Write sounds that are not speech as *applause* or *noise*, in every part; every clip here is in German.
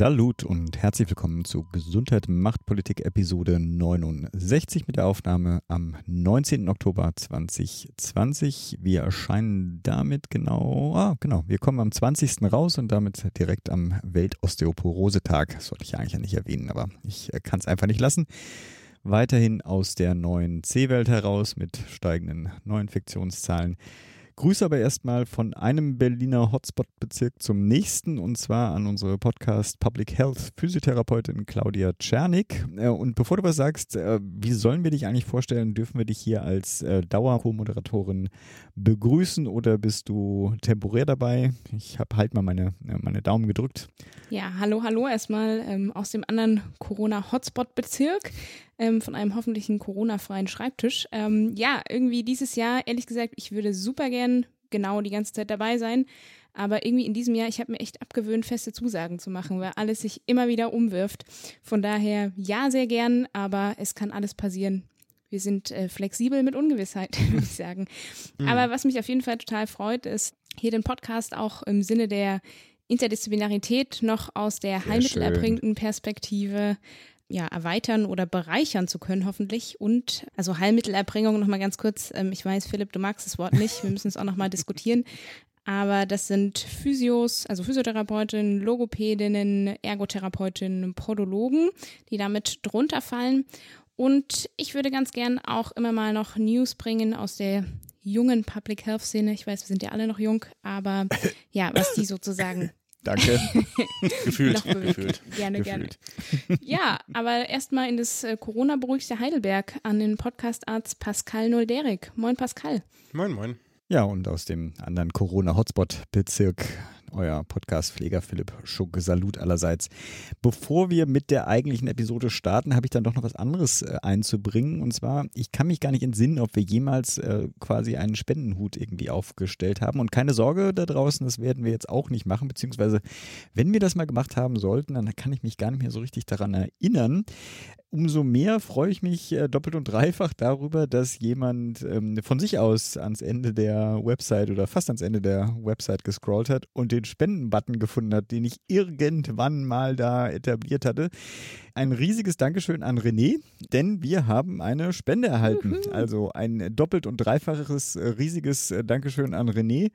Salut und herzlich willkommen zu Gesundheit macht Politik Episode 69 mit der Aufnahme am 19. Oktober 2020. Wir erscheinen damit genau, ah, genau, wir kommen am 20. raus und damit direkt am Weltosteoporose-Tag. Das sollte ich eigentlich ja nicht erwähnen, aber ich äh, kann es einfach nicht lassen. Weiterhin aus der neuen C-Welt heraus mit steigenden Neuinfektionszahlen. Grüße aber erstmal von einem Berliner Hotspot-Bezirk zum nächsten und zwar an unsere Podcast Public Health Physiotherapeutin Claudia Czernik. Äh, und bevor du was sagst, äh, wie sollen wir dich eigentlich vorstellen? Dürfen wir dich hier als äh, Dauer-Co-Moderatorin begrüßen oder bist du temporär dabei? Ich habe halt mal meine, meine Daumen gedrückt. Ja, hallo, hallo erstmal ähm, aus dem anderen Corona-Hotspot-Bezirk ähm, von einem hoffentlichen Corona-freien Schreibtisch. Ähm, ja, irgendwie dieses Jahr, ehrlich gesagt, ich würde super gern genau die ganze Zeit dabei sein. Aber irgendwie in diesem Jahr, ich habe mir echt abgewöhnt, feste Zusagen zu machen, weil alles sich immer wieder umwirft. Von daher, ja, sehr gern, aber es kann alles passieren. Wir sind äh, flexibel mit Ungewissheit, *laughs* würde ich sagen. Mhm. Aber was mich auf jeden Fall total freut, ist, hier den Podcast auch im Sinne der Interdisziplinarität noch aus der heilmittelerbrinkenden Perspektive ja, erweitern oder bereichern zu können, hoffentlich. Und also Heilmittelerbringung nochmal ganz kurz. Ähm, ich weiß, Philipp, du magst das Wort nicht. Wir müssen es auch nochmal *laughs* diskutieren. Aber das sind Physios, also Physiotherapeutinnen, Logopädinnen, Ergotherapeutinnen, Podologen, die damit drunter fallen. Und ich würde ganz gern auch immer mal noch News bringen aus der jungen Public Health Szene. Ich weiß, wir sind ja alle noch jung, aber *laughs* ja, was die sozusagen Danke. *laughs* gefühlt. gefühlt. Gerne, gefühlt. gerne. *laughs* Ja, aber erstmal in das äh, Corona-beruhigte Heidelberg an den Podcastarzt Pascal Nolderik. Moin, Pascal. Moin, moin. Ja, und aus dem anderen Corona-Hotspot-Bezirk euer Podcast-Pfleger Philipp Schuck. Salut allerseits. Bevor wir mit der eigentlichen Episode starten, habe ich dann doch noch was anderes äh, einzubringen. Und zwar, ich kann mich gar nicht entsinnen, ob wir jemals äh, quasi einen Spendenhut irgendwie aufgestellt haben. Und keine Sorge da draußen, das werden wir jetzt auch nicht machen. Beziehungsweise, wenn wir das mal gemacht haben sollten, dann kann ich mich gar nicht mehr so richtig daran erinnern. Umso mehr freue ich mich äh, doppelt und dreifach darüber, dass jemand ähm, von sich aus ans Ende der Website oder fast ans Ende der Website gescrollt hat und den Spenden-Button gefunden hat, den ich irgendwann mal da etabliert hatte. Ein riesiges Dankeschön an René, denn wir haben eine Spende erhalten. Also ein doppelt und dreifaches äh, riesiges äh, Dankeschön an René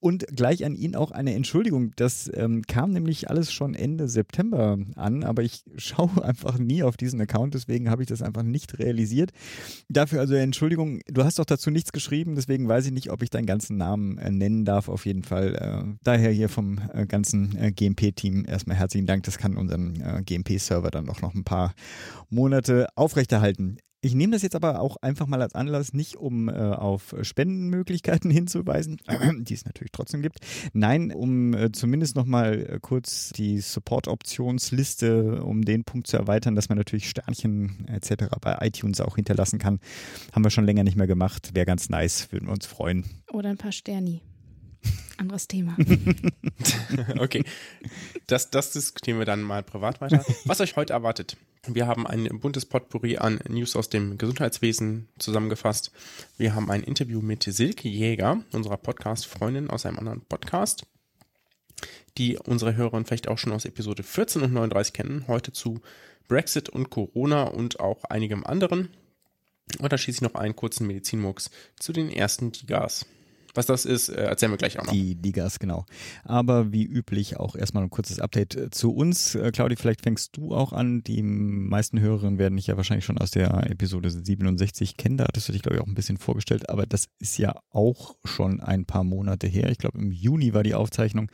und gleich an ihn auch eine Entschuldigung. Das ähm, kam nämlich alles schon Ende September an, aber ich *laughs* schaue einfach nie auf diesen Account, deswegen habe ich das einfach nicht realisiert. Dafür also Entschuldigung, du hast doch dazu nichts geschrieben, deswegen weiß ich nicht, ob ich deinen ganzen Namen äh, nennen darf. Auf jeden Fall. Äh, daher hier vom äh, ganzen äh, GMP-Team erstmal herzlichen Dank. Das kann unseren GMP-Server dann noch, noch ein paar Monate aufrechterhalten. Ich nehme das jetzt aber auch einfach mal als Anlass, nicht um äh, auf Spendenmöglichkeiten *laughs* hinzuweisen, die es natürlich trotzdem gibt. Nein, um äh, zumindest nochmal äh, kurz die Support-Optionsliste, um den Punkt zu erweitern, dass man natürlich Sternchen etc. bei iTunes auch hinterlassen kann. Haben wir schon länger nicht mehr gemacht. Wäre ganz nice, würden wir uns freuen. Oder ein paar Sterni. Anderes Thema. *laughs* okay, das, das diskutieren wir dann mal privat weiter. Was euch heute erwartet? Wir haben ein buntes Potpourri an News aus dem Gesundheitswesen zusammengefasst. Wir haben ein Interview mit Silke Jäger, unserer Podcast-Freundin aus einem anderen Podcast, die unsere Hörer vielleicht auch schon aus Episode 14 und 39 kennen. Heute zu Brexit und Corona und auch einigem anderen. Und da schließe ich noch einen kurzen Medizinmux zu den ersten Digas. Was das ist, äh, erzählen wir gleich auch noch. Die Ligas, genau. Aber wie üblich auch erstmal ein kurzes Update äh, zu uns. Äh, Claudi, vielleicht fängst du auch an. Die meisten Hörerinnen werden dich ja wahrscheinlich schon aus der Episode 67 kennen. Da hattest du dich, glaube ich, auch ein bisschen vorgestellt. Aber das ist ja auch schon ein paar Monate her. Ich glaube, im Juni war die Aufzeichnung.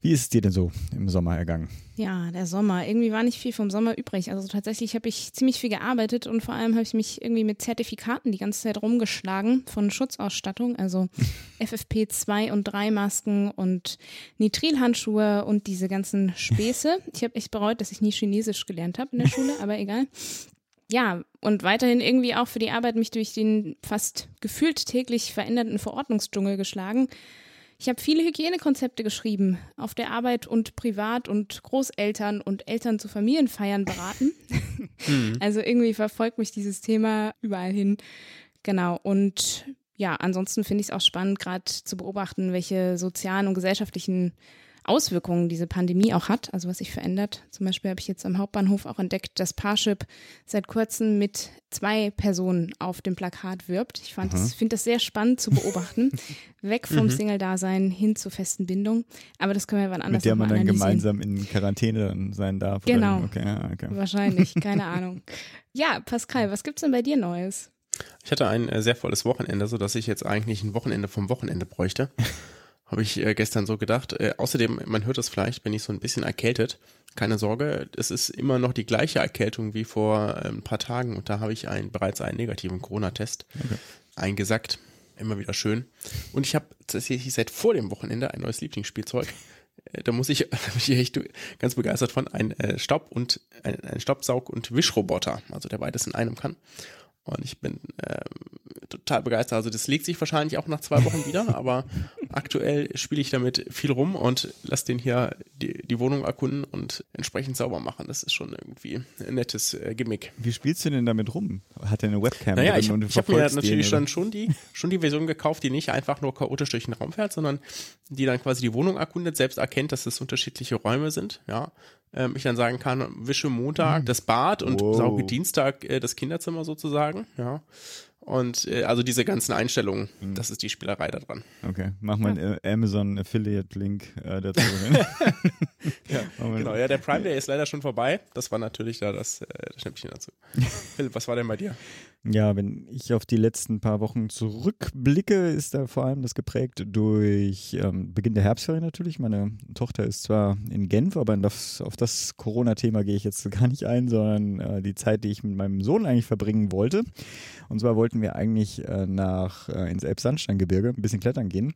Wie ist es dir denn so im Sommer ergangen? Ja, der Sommer. Irgendwie war nicht viel vom Sommer übrig. Also tatsächlich habe ich ziemlich viel gearbeitet und vor allem habe ich mich irgendwie mit Zertifikaten die ganze Zeit rumgeschlagen von Schutzausstattung, also *laughs* FFP2 und 3 Masken und Nitrilhandschuhe und diese ganzen Späße. *laughs* Ich habe echt bereut, dass ich nie Chinesisch gelernt habe in der Schule, aber egal. ja, und weiterhin irgendwie auch für die Arbeit mich durch den fast gefühlt täglich veränderten Verordnungsdschungel geschlagen. Ich habe viele Hygienekonzepte geschrieben, auf der Arbeit und privat und Großeltern und Eltern zu Familienfeiern beraten. Mhm. *laughs* *laughs* Also irgendwie verfolgt mich dieses Thema überall hin. Genau. Und ja, ansonsten finde ich es auch spannend, gerade zu beobachten, welche sozialen und gesellschaftlichen Auswirkungen diese Pandemie auch hat, also was sich verändert. Zum Beispiel habe ich jetzt am Hauptbahnhof auch entdeckt, dass Parship seit kurzem mit zwei Personen auf dem Plakat wirbt. Ich fand das, finde das sehr spannend zu beobachten. *laughs* Weg vom mhm. Single-Dasein hin zur festen Bindung. Aber das können wir wann anders Mit der man dann gemeinsam in Quarantäne sein darf. Genau. Okay, okay. Wahrscheinlich, *laughs* keine Ahnung. Ja, Pascal, was gibt's denn bei dir Neues? Ich hatte ein äh, sehr volles Wochenende, sodass ich jetzt eigentlich ein Wochenende vom Wochenende bräuchte. Habe ich äh, gestern so gedacht. Äh, außerdem, man hört das vielleicht, bin ich so ein bisschen erkältet. Keine Sorge, es ist immer noch die gleiche Erkältung wie vor äh, ein paar Tagen und da habe ich ein, bereits einen negativen Corona-Test okay. eingesackt. Immer wieder schön. Und ich habe tatsächlich seit vor dem Wochenende ein neues Lieblingsspielzeug. Äh, da muss ich, *laughs* da bin ich echt ganz begeistert von, ein äh, Staub- und ein, ein Staubsaug- und Wischroboter, also der beides in einem kann. Und ich bin ähm, total begeistert. Also das legt sich wahrscheinlich auch nach zwei Wochen wieder, *laughs* aber aktuell spiele ich damit viel rum und lasse den hier die, die Wohnung erkunden und entsprechend sauber machen. Das ist schon irgendwie ein nettes äh, Gimmick. Wie spielst du denn damit rum? Hat er eine Webcam? Naja, ich, ich habe mir natürlich dann schon die, schon die Version gekauft, die nicht einfach nur chaotisch durch den Raum fährt, sondern die dann quasi die Wohnung erkundet, selbst erkennt, dass es unterschiedliche Räume sind. Ja, ähm, ich dann sagen kann, wische Montag mhm. das Bad und wow. sauge Dienstag äh, das Kinderzimmer sozusagen. Ja. Und äh, also diese ganzen Einstellungen, mhm. das ist die Spielerei da dran. Okay, mach mal einen ja. Amazon Affiliate Link äh, dazu. *laughs* ja, genau, ja, der Prime Day ist leider schon vorbei. Das war natürlich da das, äh, das Schnäppchen dazu. *laughs* Philipp, was war denn bei dir? Ja, wenn ich auf die letzten paar Wochen zurückblicke, ist da vor allem das geprägt durch ähm, Beginn der Herbstferien natürlich. Meine Tochter ist zwar in Genf, aber das, auf das Corona-Thema gehe ich jetzt *laughs* gar nicht ein, sondern äh, die Zeit, die ich mit meinem Sohn eigentlich verbringen wollte. Und zwar wollten wir eigentlich äh, nach äh, ins Elbsandsteingebirge ein bisschen klettern gehen.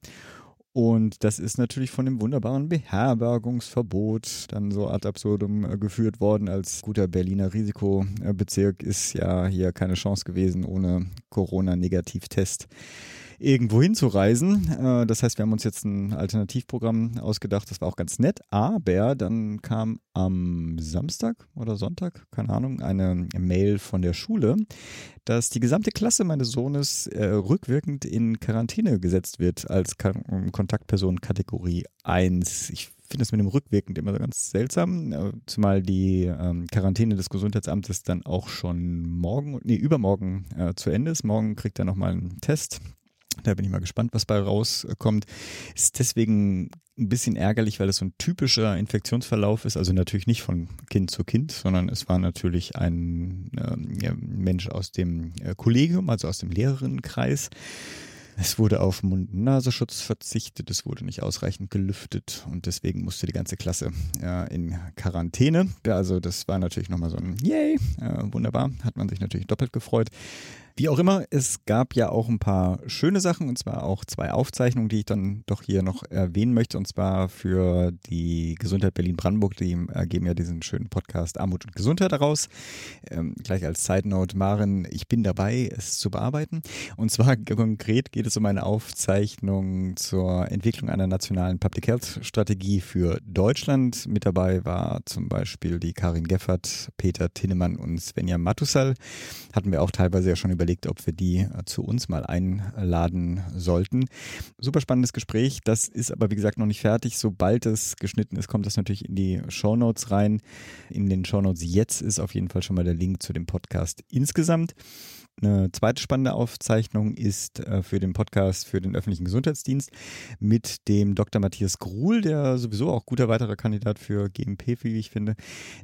Und das ist natürlich von dem wunderbaren Beherbergungsverbot dann so ad absurdum äh, geführt worden. Als guter Berliner Risikobezirk ist ja hier keine Chance gewesen ohne Corona-Negativtest irgendwo hinzureisen. Äh, das heißt, wir haben uns jetzt ein Alternativprogramm ausgedacht. Das war auch ganz nett. Aber dann kam am Samstag oder Sonntag, keine Ahnung, eine Mail von der Schule, dass die gesamte Klasse meines Sohnes äh, rückwirkend in Quarantäne gesetzt wird als Kontaktperson Kategorie 1. Ich finde das mit dem rückwirkend immer so ganz seltsam, äh, zumal die ähm, Quarantäne des Gesundheitsamtes dann auch schon morgen, nee, übermorgen äh, zu Ende ist. Morgen kriegt er nochmal einen Test da bin ich mal gespannt, was bei rauskommt. Ist deswegen ein bisschen ärgerlich, weil es so ein typischer Infektionsverlauf ist. Also natürlich nicht von Kind zu Kind, sondern es war natürlich ein äh, Mensch aus dem äh, Kollegium, also aus dem Lehrerinnenkreis. Es wurde auf Mund-Nasenschutz verzichtet, es wurde nicht ausreichend gelüftet und deswegen musste die ganze Klasse äh, in Quarantäne. Also das war natürlich nochmal so ein Yay, äh, wunderbar, hat man sich natürlich doppelt gefreut. Wie auch immer, es gab ja auch ein paar schöne Sachen und zwar auch zwei Aufzeichnungen, die ich dann doch hier noch erwähnen möchte und zwar für die Gesundheit Berlin-Brandenburg. Die geben ja diesen schönen Podcast Armut und Gesundheit daraus. Ähm, gleich als Side Note, Maren, ich bin dabei, es zu bearbeiten. Und zwar *laughs* konkret geht es um eine Aufzeichnung zur Entwicklung einer nationalen Public Health Strategie für Deutschland. Mit dabei war zum Beispiel die Karin Geffert, Peter Tinnemann und Svenja Matusal. Hatten wir auch teilweise ja schon überlegt, überlegt, ob wir die äh, zu uns mal einladen sollten. Super spannendes Gespräch. Das ist aber, wie gesagt, noch nicht fertig. Sobald es geschnitten ist, kommt das natürlich in die Show Notes rein. In den Show Notes jetzt ist auf jeden Fall schon mal der Link zu dem Podcast insgesamt. Eine zweite spannende Aufzeichnung ist äh, für den Podcast für den öffentlichen Gesundheitsdienst mit dem Dr. Matthias Gruhl, der sowieso auch guter weiterer Kandidat für GMP, wie ich finde.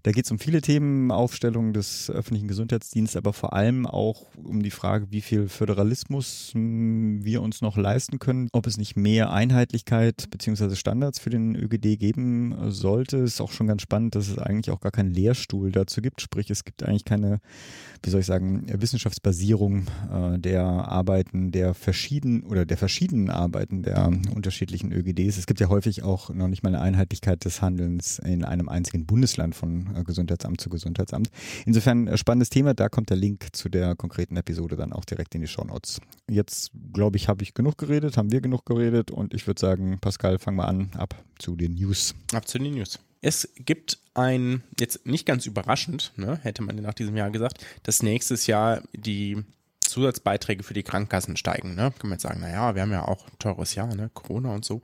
Da geht es um viele Themen, Aufstellung des öffentlichen Gesundheitsdienstes, aber vor allem auch um die Frage, wie viel Föderalismus hm, wir uns noch leisten können, ob es nicht mehr Einheitlichkeit bzw. Standards für den ÖGD geben sollte. Ist auch schon ganz spannend, dass es eigentlich auch gar keinen Lehrstuhl dazu gibt, sprich es gibt eigentlich keine, wie soll ich sagen, wissenschaftsbasierte Digitalisierung äh, der Arbeiten der verschiedenen oder der verschiedenen Arbeiten der unterschiedlichen ÖGDs. Es gibt ja häufig auch noch nicht mal eine Einheitlichkeit des Handelns in einem einzigen Bundesland von äh, Gesundheitsamt zu Gesundheitsamt. Insofern äh, spannendes Thema. Da kommt der Link zu der konkreten Episode dann auch direkt in die Show Notes. Jetzt glaube ich, habe ich genug geredet, haben wir genug geredet und ich würde sagen, Pascal, fang mal an, ab zu den News. Ab zu den News. Es gibt ein, jetzt nicht ganz überraschend, ne, hätte man nach diesem Jahr gesagt, dass nächstes Jahr die Zusatzbeiträge für die Krankenkassen steigen. Ne? Kann man jetzt sagen, naja, wir haben ja auch ein teures Jahr, ne? Corona und so.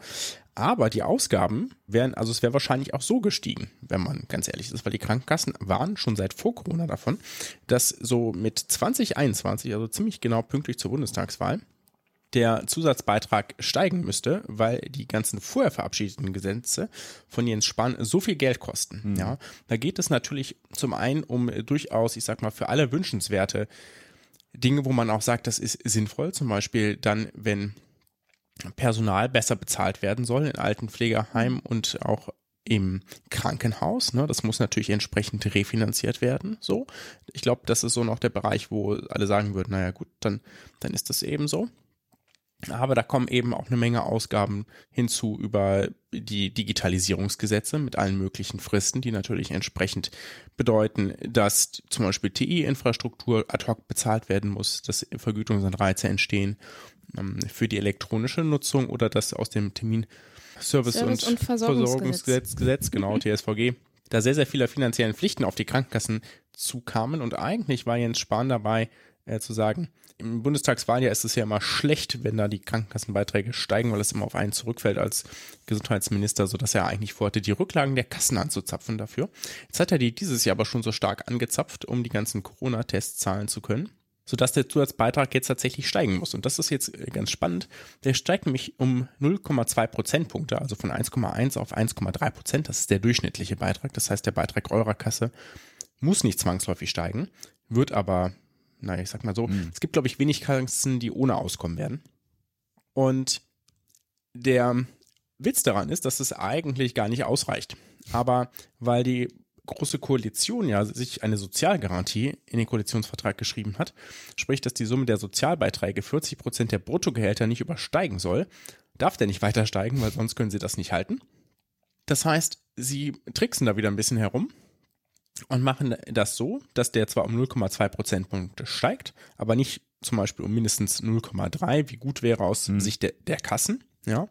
Aber die Ausgaben wären, also es wäre wahrscheinlich auch so gestiegen, wenn man ganz ehrlich ist, weil die Krankenkassen waren schon seit vor Corona davon, dass so mit 2021, also ziemlich genau pünktlich zur Bundestagswahl, der Zusatzbeitrag steigen müsste, weil die ganzen vorher verabschiedeten Gesetze von Jens Spahn so viel Geld kosten. Mhm. Ja, da geht es natürlich zum einen um durchaus, ich sag mal, für alle wünschenswerte Dinge, wo man auch sagt, das ist sinnvoll. Zum Beispiel dann, wenn Personal besser bezahlt werden soll in Altenpflegeheimen und auch im Krankenhaus. Ne? Das muss natürlich entsprechend refinanziert werden. So, ich glaube, das ist so noch der Bereich, wo alle sagen würden, naja gut, dann, dann ist das eben so. Aber da kommen eben auch eine Menge Ausgaben hinzu über die Digitalisierungsgesetze mit allen möglichen Fristen, die natürlich entsprechend bedeuten, dass zum Beispiel TI-Infrastruktur ad hoc bezahlt werden muss, dass Vergütungsanreize entstehen ähm, für die elektronische Nutzung oder dass aus dem Termin Service, Service und, und, Versorgungsgesetz, Gesetz, genau, TSVG, da sehr, sehr viele finanziellen Pflichten auf die Krankenkassen zukamen. Und eigentlich war Jens Spahn dabei, äh, zu sagen, im Bundestagswahljahr ist es ja immer schlecht, wenn da die Krankenkassenbeiträge steigen, weil es immer auf einen zurückfällt als Gesundheitsminister, sodass er eigentlich vorhatte, die Rücklagen der Kassen anzuzapfen dafür. Jetzt hat er die dieses Jahr aber schon so stark angezapft, um die ganzen Corona-Tests zahlen zu können sodass der Zusatzbeitrag jetzt tatsächlich steigen muss. Und das ist jetzt ganz spannend. Der steigt nämlich um 0,2 Prozentpunkte, also von 1,1 auf 1,3 Prozent. Das ist der durchschnittliche Beitrag. Das heißt, der Beitrag eurer Kasse muss nicht zwangsläufig steigen, wird aber naja, ich sag mal so, mhm. es gibt, glaube ich, wenig Kassen, die ohne auskommen werden. Und der Witz daran ist, dass es eigentlich gar nicht ausreicht. Aber weil die Große Koalition ja sich eine Sozialgarantie in den Koalitionsvertrag geschrieben hat, sprich, dass die Summe der Sozialbeiträge 40 Prozent der Bruttogehälter nicht übersteigen soll, darf der nicht weiter steigen, weil sonst können sie das nicht halten. Das heißt, sie tricksen da wieder ein bisschen herum und machen das so, dass der zwar um 0,2 Prozentpunkte steigt, aber nicht zum Beispiel um mindestens 0,3, wie gut wäre aus mhm. Sicht der, der Kassen, ja,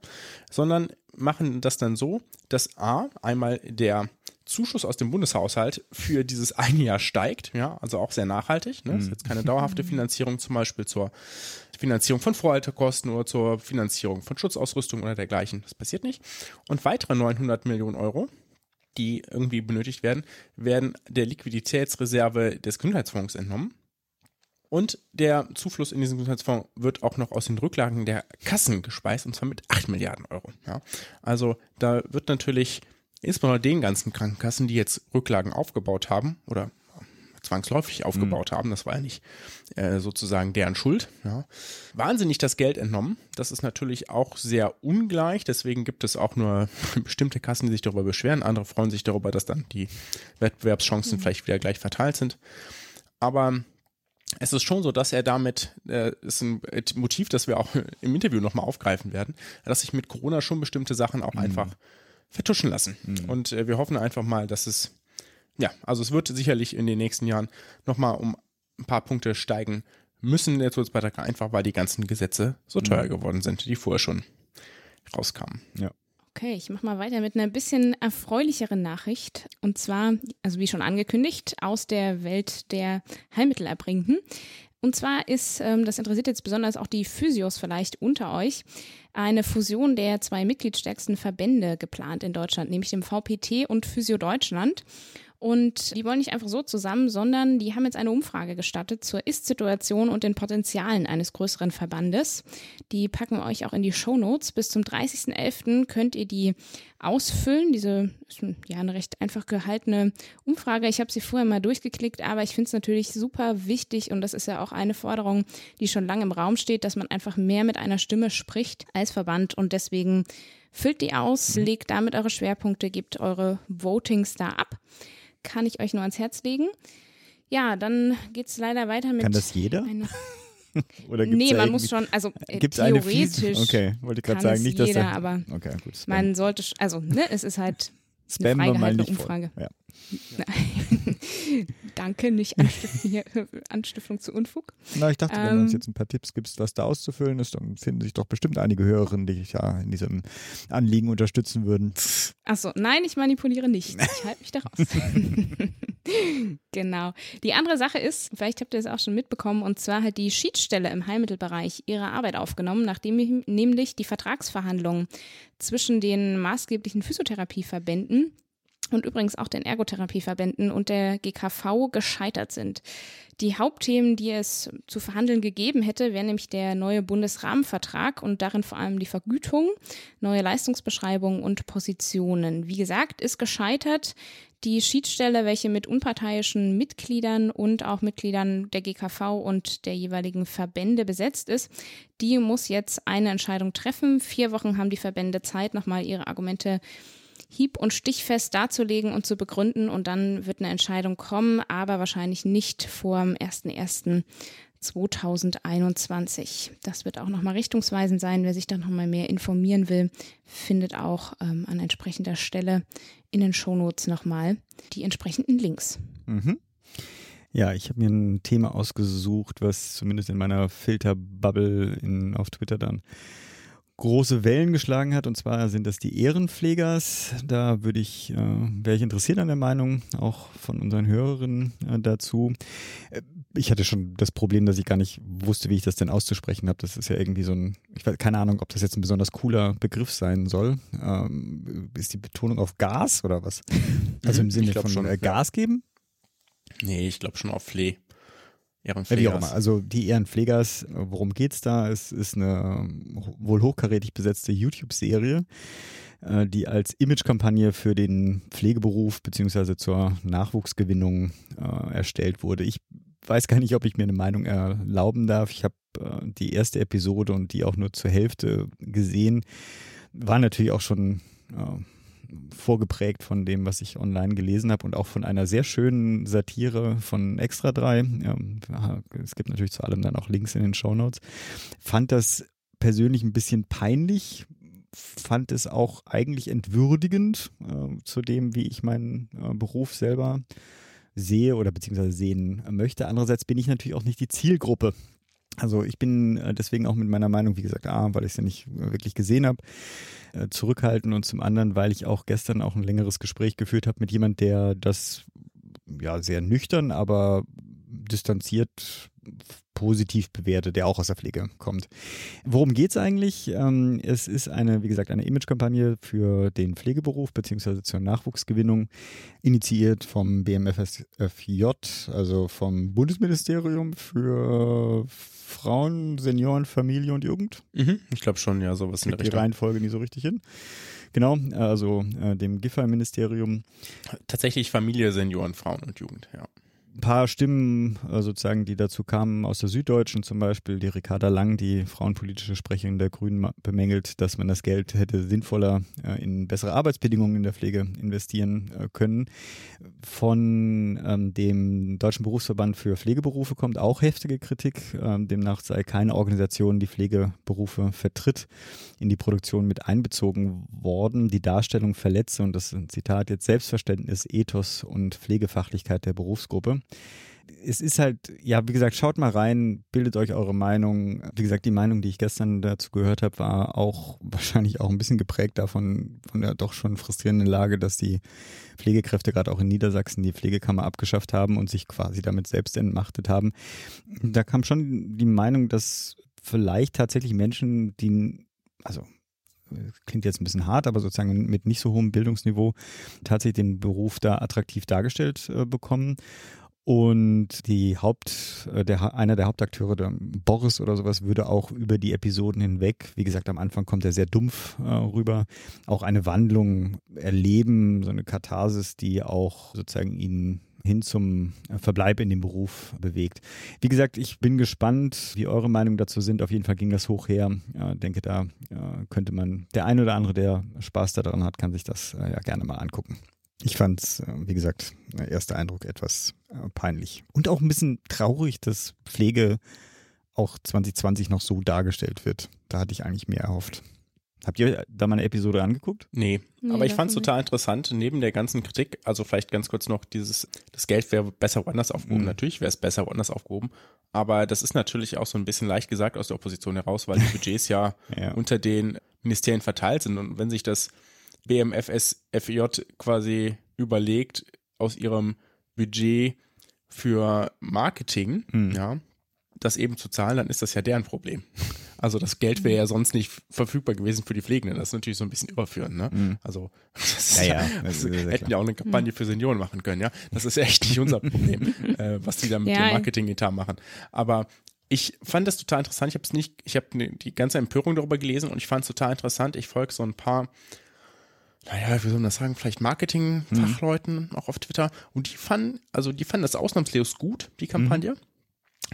sondern machen das dann so, dass A, einmal der Zuschuss aus dem Bundeshaushalt für dieses eine Jahr steigt, ja, also auch sehr nachhaltig. Ne? Das ist mhm. jetzt keine dauerhafte Finanzierung, zum Beispiel zur Finanzierung von Vorhaltekosten oder zur Finanzierung von Schutzausrüstung oder dergleichen. Das passiert nicht. Und weitere 900 Millionen Euro die irgendwie benötigt werden, werden der Liquiditätsreserve des Gesundheitsfonds entnommen. Und der Zufluss in diesen Gesundheitsfonds wird auch noch aus den Rücklagen der Kassen gespeist, und zwar mit 8 Milliarden Euro. Ja. Also da wird natürlich insbesondere den ganzen Krankenkassen, die jetzt Rücklagen aufgebaut haben oder zwangsläufig aufgebaut mhm. haben. Das war ja nicht äh, sozusagen deren Schuld. Ja. Wahnsinnig das Geld entnommen. Das ist natürlich auch sehr ungleich. Deswegen gibt es auch nur *laughs* bestimmte Kassen, die sich darüber beschweren. Andere freuen sich darüber, dass dann die Wettbewerbschancen mhm. vielleicht wieder gleich verteilt sind. Aber es ist schon so, dass er damit, äh, ist ein Motiv, das wir auch *laughs* im Interview nochmal aufgreifen werden, dass sich mit Corona schon bestimmte Sachen auch mhm. einfach vertuschen lassen. Mhm. Und äh, wir hoffen einfach mal, dass es ja, also es wird sicherlich in den nächsten Jahren nochmal um ein paar Punkte steigen müssen, der Zusatzbeitrag, einfach weil die ganzen Gesetze so mhm. teuer geworden sind, die vorher schon rauskamen. Ja. Okay, ich mache mal weiter mit einer bisschen erfreulicheren Nachricht. Und zwar, also wie schon angekündigt, aus der Welt der Heilmittelerbringenden. Und zwar ist, ähm, das interessiert jetzt besonders auch die Physios vielleicht unter euch, eine Fusion der zwei mitgliedstärksten Verbände geplant in Deutschland, nämlich dem VPT und Physio Deutschland. Und die wollen nicht einfach so zusammen, sondern die haben jetzt eine Umfrage gestattet zur Ist-Situation und den Potenzialen eines größeren Verbandes. Die packen wir euch auch in die Show Notes. Bis zum 30.11. könnt ihr die ausfüllen. Diese ist ja eine recht einfach gehaltene Umfrage. Ich habe sie vorher mal durchgeklickt, aber ich finde es natürlich super wichtig und das ist ja auch eine Forderung, die schon lange im Raum steht, dass man einfach mehr mit einer Stimme spricht als Verband und deswegen füllt die aus, mhm. legt damit eure Schwerpunkte, gebt eure Votings da ab kann ich euch nur ans Herz legen. Ja, dann geht es leider weiter mit. Kann das jeder? Eine, *laughs* Oder gibt's nee, man muss schon, also äh, Gibt's eine theoretisch fiese, okay, wollte ich gerade sagen, nicht, dass jeder, da, aber okay, gut. Man sollte, also ne, es ist halt Spam wir mal nicht voll. Umfrage. Ja. *laughs* Danke, nicht Anstiftung, hier, *laughs* Anstiftung zu Unfug. Na, ich dachte, wenn du uns Ähm, jetzt ein paar Tipps gibst, was da auszufüllen ist, dann finden sich doch bestimmt einige Hörerinnen, die dich ja in diesem Anliegen unterstützen würden. Achso, nein, ich manipuliere nicht. Ich halte mich da raus. *laughs* genau. Die andere Sache ist, vielleicht habt ihr es auch schon mitbekommen, und zwar hat die Schiedsstelle im Heilmittelbereich ihre Arbeit aufgenommen, nachdem nämlich die Vertragsverhandlungen zwischen den maßgeblichen Physiotherapieverbänden und übrigens auch den Ergotherapieverbänden und der GKV gescheitert sind. Die Hauptthemen, die es zu verhandeln gegeben hätte, wären nämlich der neue Bundesrahmenvertrag und darin vor allem die Vergütung, neue Leistungsbeschreibungen und Positionen. Wie gesagt, ist gescheitert. Die Schiedsstelle, welche mit unparteiischen Mitgliedern und auch Mitgliedern der GKV und der jeweiligen Verbände besetzt ist, die muss jetzt eine Entscheidung treffen. Vier Wochen haben die Verbände Zeit, nochmal ihre Argumente hieb- und stichfest darzulegen und zu begründen und dann wird eine Entscheidung kommen, aber wahrscheinlich nicht vor dem 01.01.2021. Das wird auch nochmal richtungsweisend sein. Wer sich da nochmal mehr informieren will, findet auch ähm, an entsprechender Stelle in den Shownotes nochmal die entsprechenden Links. Mhm. Ja, ich habe mir ein Thema ausgesucht, was zumindest in meiner Filterbubble auf Twitter dann große Wellen geschlagen hat. Und zwar sind das die Ehrenpflegers. Da würde ich, äh, wäre ich interessiert an der Meinung auch von unseren Hörerinnen äh, dazu. Äh, Ich hatte schon das Problem, dass ich gar nicht wusste, wie ich das denn auszusprechen habe. Das ist ja irgendwie so ein, ich weiß keine Ahnung, ob das jetzt ein besonders cooler Begriff sein soll. Ähm, ist die Betonung auf Gas oder was? Also im Mhm, Sinne ich glaub von schon, äh. Gas geben? Nee, ich glaube schon auf Flee. Ehrenpflegers. wie auch immer. Also die Ehrenpflegers, worum geht's da? Es ist eine wohl hochkarätig besetzte YouTube-Serie, äh, die als Imagekampagne für den Pflegeberuf beziehungsweise zur Nachwuchsgewinnung äh, erstellt wurde. Ich weiß gar nicht, ob ich mir eine Meinung erlauben darf. Ich habe äh, die erste Episode und die auch nur zur Hälfte gesehen. War natürlich auch schon äh, vorgeprägt von dem, was ich online gelesen habe und auch von einer sehr schönen Satire von Extra 3. Ähm, es gibt natürlich zu allem dann auch Links in den Shownotes. Fand das persönlich ein bisschen peinlich, fand es auch eigentlich entwürdigend äh, zu dem, wie ich meinen äh, Beruf selber sehe oder beziehungsweise sehen möchte. Andererseits bin ich natürlich auch nicht die Zielgruppe. Also ich bin äh, deswegen auch mit meiner Meinung, wie gesagt, A, weil ich es ja nicht äh, wirklich gesehen habe, äh, zurückhalten und zum anderen, weil ich auch gestern auch ein längeres Gespräch geführt habe mit jemand, der das ja sehr nüchtern, aber distanziert positiv bewertet, der auch aus der Pflege kommt. Worum geht es eigentlich? Ähm, es ist eine, wie gesagt, eine Imagekampagne für den Pflegeberuf beziehungsweise zur Nachwuchsgewinnung, initiiert vom BMFSFJ, also vom Bundesministerium für Frauen, Senioren, Familie und Jugend. Mhm, ich glaube schon, ja, sowas in der Kriegt die Richtung. Reihenfolge nie so richtig hin. Genau, also äh, dem GIFA-Ministerium. Tatsächlich Familie, Senioren, Frauen und Jugend, ja. Ein paar Stimmen äh, sozusagen, die dazu kamen aus der Süddeutschen zum Beispiel, die Ricarda Lang, die frauenpolitische Sprecherin der Grünen, bemängelt, dass man das Geld hätte sinnvoller äh, in bessere Arbeitsbedingungen in der Pflege investieren äh, können. Von ähm, dem Deutschen Berufsverband für Pflegeberufe kommt auch heftige Kritik. Ähm, demnach sei keine Organisation, die Pflegeberufe vertritt, in die Produktion mit einbezogen worden. Die Darstellung verletze, und das ist ein Zitat jetzt, Selbstverständnis, Ethos und Pflegefachlichkeit der Berufsgruppe. Es ist halt, ja, wie gesagt, schaut mal rein, bildet euch eure Meinung. Wie gesagt, die Meinung, die ich gestern dazu gehört habe, war auch *laughs* wahrscheinlich auch ein bisschen geprägt davon, von der doch schon frustrierenden Lage, dass die Pflegekräfte gerade auch in Niedersachsen die Pflegekammer abgeschafft haben und sich quasi damit selbst entmachtet haben. Da kam schon die Meinung, dass vielleicht tatsächlich Menschen, die, also klingt jetzt ein bisschen hart, aber sozusagen mit nicht so hohem Bildungsniveau tatsächlich den Beruf da attraktiv dargestellt äh, bekommen. Und die Haupt, äh, der, einer der Hauptakteure, der Boris oder sowas, würde auch über die Episoden hinweg, wie gesagt, am Anfang kommt er sehr dumpf äh, rüber, auch eine Wandlung erleben, so eine Katharsis, die auch sozusagen ihn hin zum äh, Verbleib in dem Beruf bewegt. Wie gesagt, ich bin gespannt, wie eure Meinung dazu sind. Auf jeden Fall ging das hoch her. Ja, denke, da äh, könnte man, der eine oder andere, der Spaß daran hat, kann sich das äh, ja gerne mal angucken. Ich fand es, wie gesagt, erster Eindruck etwas äh, peinlich. Und auch ein bisschen traurig, dass Pflege auch 2020 noch so dargestellt wird. Da hatte ich eigentlich mehr erhofft. Habt ihr da mal eine Episode angeguckt? Nee, Nee, aber ich fand es total interessant, neben der ganzen Kritik, also vielleicht ganz kurz noch dieses, das Geld wäre besser woanders aufgehoben. Mhm. Natürlich wäre es besser woanders aufgehoben, aber das ist natürlich auch so ein bisschen leicht gesagt aus der Opposition heraus, weil die *laughs* Budgets ja, Ja. unter den Ministerien verteilt sind und wenn sich das BMFSFJ quasi überlegt, aus ihrem Budget für Marketing, Mhm. ja, das eben zu zahlen, dann ist das ja deren Problem. Also das Geld wäre ja sonst nicht verfügbar gewesen für die Pflegenden. Das ist natürlich so ein bisschen überführend, ne? Mhm. Also *laughs* das Ja, ist ja, ja, das ist also, sehr hätten ja auch eine Kampagne für Senioren machen können, ja. Das ist echt nicht unser Problem, *laughs* äh, was die da mit Ja. dem Marketing-Etat machen. Aber ich fand das total interessant. Ich habe es nicht, ich habe ne, die ganze Empörung darüber gelesen und ich fand es total interessant. Ich folge so ein paar, naja, wie soll man das sagen, vielleicht Marketing-Fachleuten auch auf Twitter. Und die fanden, also die fanden das ausnahmslos gut, die Kampagne.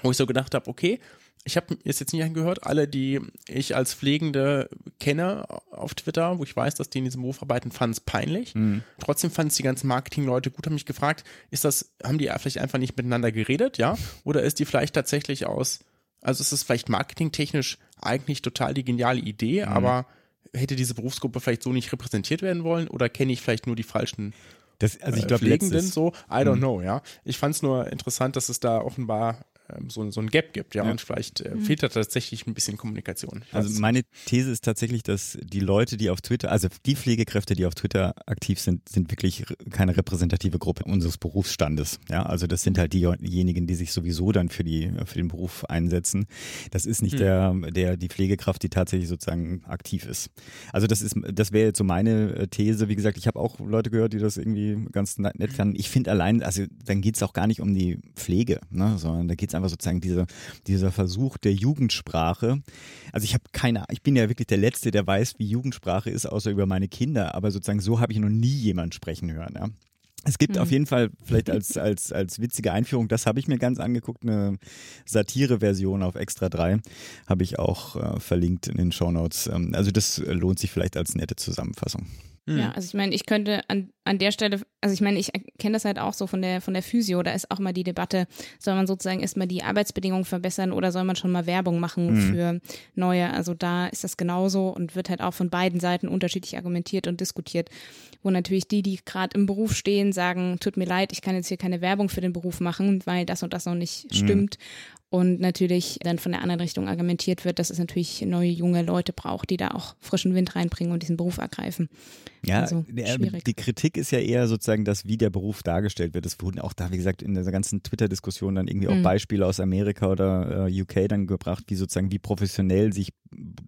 Wo ich so gedacht habe, okay, ich habe es jetzt nicht angehört, alle, die ich als Pflegende kenne auf Twitter, wo ich weiß, dass die in diesem Beruf arbeiten, fanden es peinlich. Trotzdem fanden es die ganzen Marketingleute gut, haben mich gefragt, ist das, haben die vielleicht einfach nicht miteinander geredet, ja? Oder ist die vielleicht tatsächlich aus, also ist es vielleicht marketingtechnisch eigentlich total die geniale Idee, aber hätte diese Berufsgruppe vielleicht so nicht repräsentiert werden wollen oder kenne ich vielleicht nur die falschen Das, also ich äh, glaube, letztes, so, I don't know, ja. Ich fand es nur interessant, dass es da offenbar so, so ein Gap gibt, ja, Ja. und vielleicht äh, fehlt da tatsächlich ein bisschen Kommunikation. Also meine These ist tatsächlich, dass die Leute, die auf Twitter, also die Pflegekräfte, die auf Twitter aktiv sind, sind wirklich keine repräsentative Gruppe unseres Berufsstandes. Ja, also das sind halt diejenigen, die sich sowieso dann für die für den Beruf einsetzen. Das ist nicht der der die Pflegekraft, die tatsächlich sozusagen aktiv ist. Also das ist das wäre jetzt so meine äh, These. Wie gesagt, ich habe auch Leute gehört, die das irgendwie ganz nett nett fanden. Ich finde allein, also dann geht's auch gar nicht um die Pflege, ne, sondern da geht's einfach sozusagen dieser dieser Versuch der Jugendsprache. Also ich habe keine, ich bin ja wirklich der Letzte, der weiß, wie Jugendsprache ist, außer über meine Kinder. Aber sozusagen so habe ich noch nie jemand sprechen hören. Ja. Es gibt auf jeden Fall vielleicht als, als, als witzige Einführung, das habe ich mir ganz angeguckt, eine Satire-Version auf Extra 3, habe ich auch äh, verlinkt in den Shownotes. Ähm, also das lohnt sich vielleicht als nette Zusammenfassung. Hm. Ja, also ich meine, ich könnte an, an der Stelle, also ich meine, ich kenne das halt auch so von der von der Physio, da ist auch mal die Debatte, soll man sozusagen erstmal die Arbeitsbedingungen verbessern oder soll man schon mal Werbung machen Mhm. für neue? Also da ist das genauso und wird halt auch von beiden Seiten unterschiedlich argumentiert und diskutiert, wo natürlich die, die gerade im Beruf stehen, sagen, tut mir leid, ich kann jetzt hier keine Werbung für den Beruf machen, weil das und das noch nicht stimmt. Und natürlich dann von der anderen Richtung argumentiert wird, dass es natürlich neue junge Leute braucht, die da auch frischen Wind reinbringen und diesen Beruf ergreifen. Ja, Also, der, die Kritik ist ja eher sozusagen das, wie der Beruf dargestellt wird. Es wurden auch da, wie gesagt, in dieser ganzen Twitter-Diskussion dann irgendwie auch Mhm. Beispiele aus Amerika oder äh, UK dann gebracht, wie sozusagen, wie professionell sich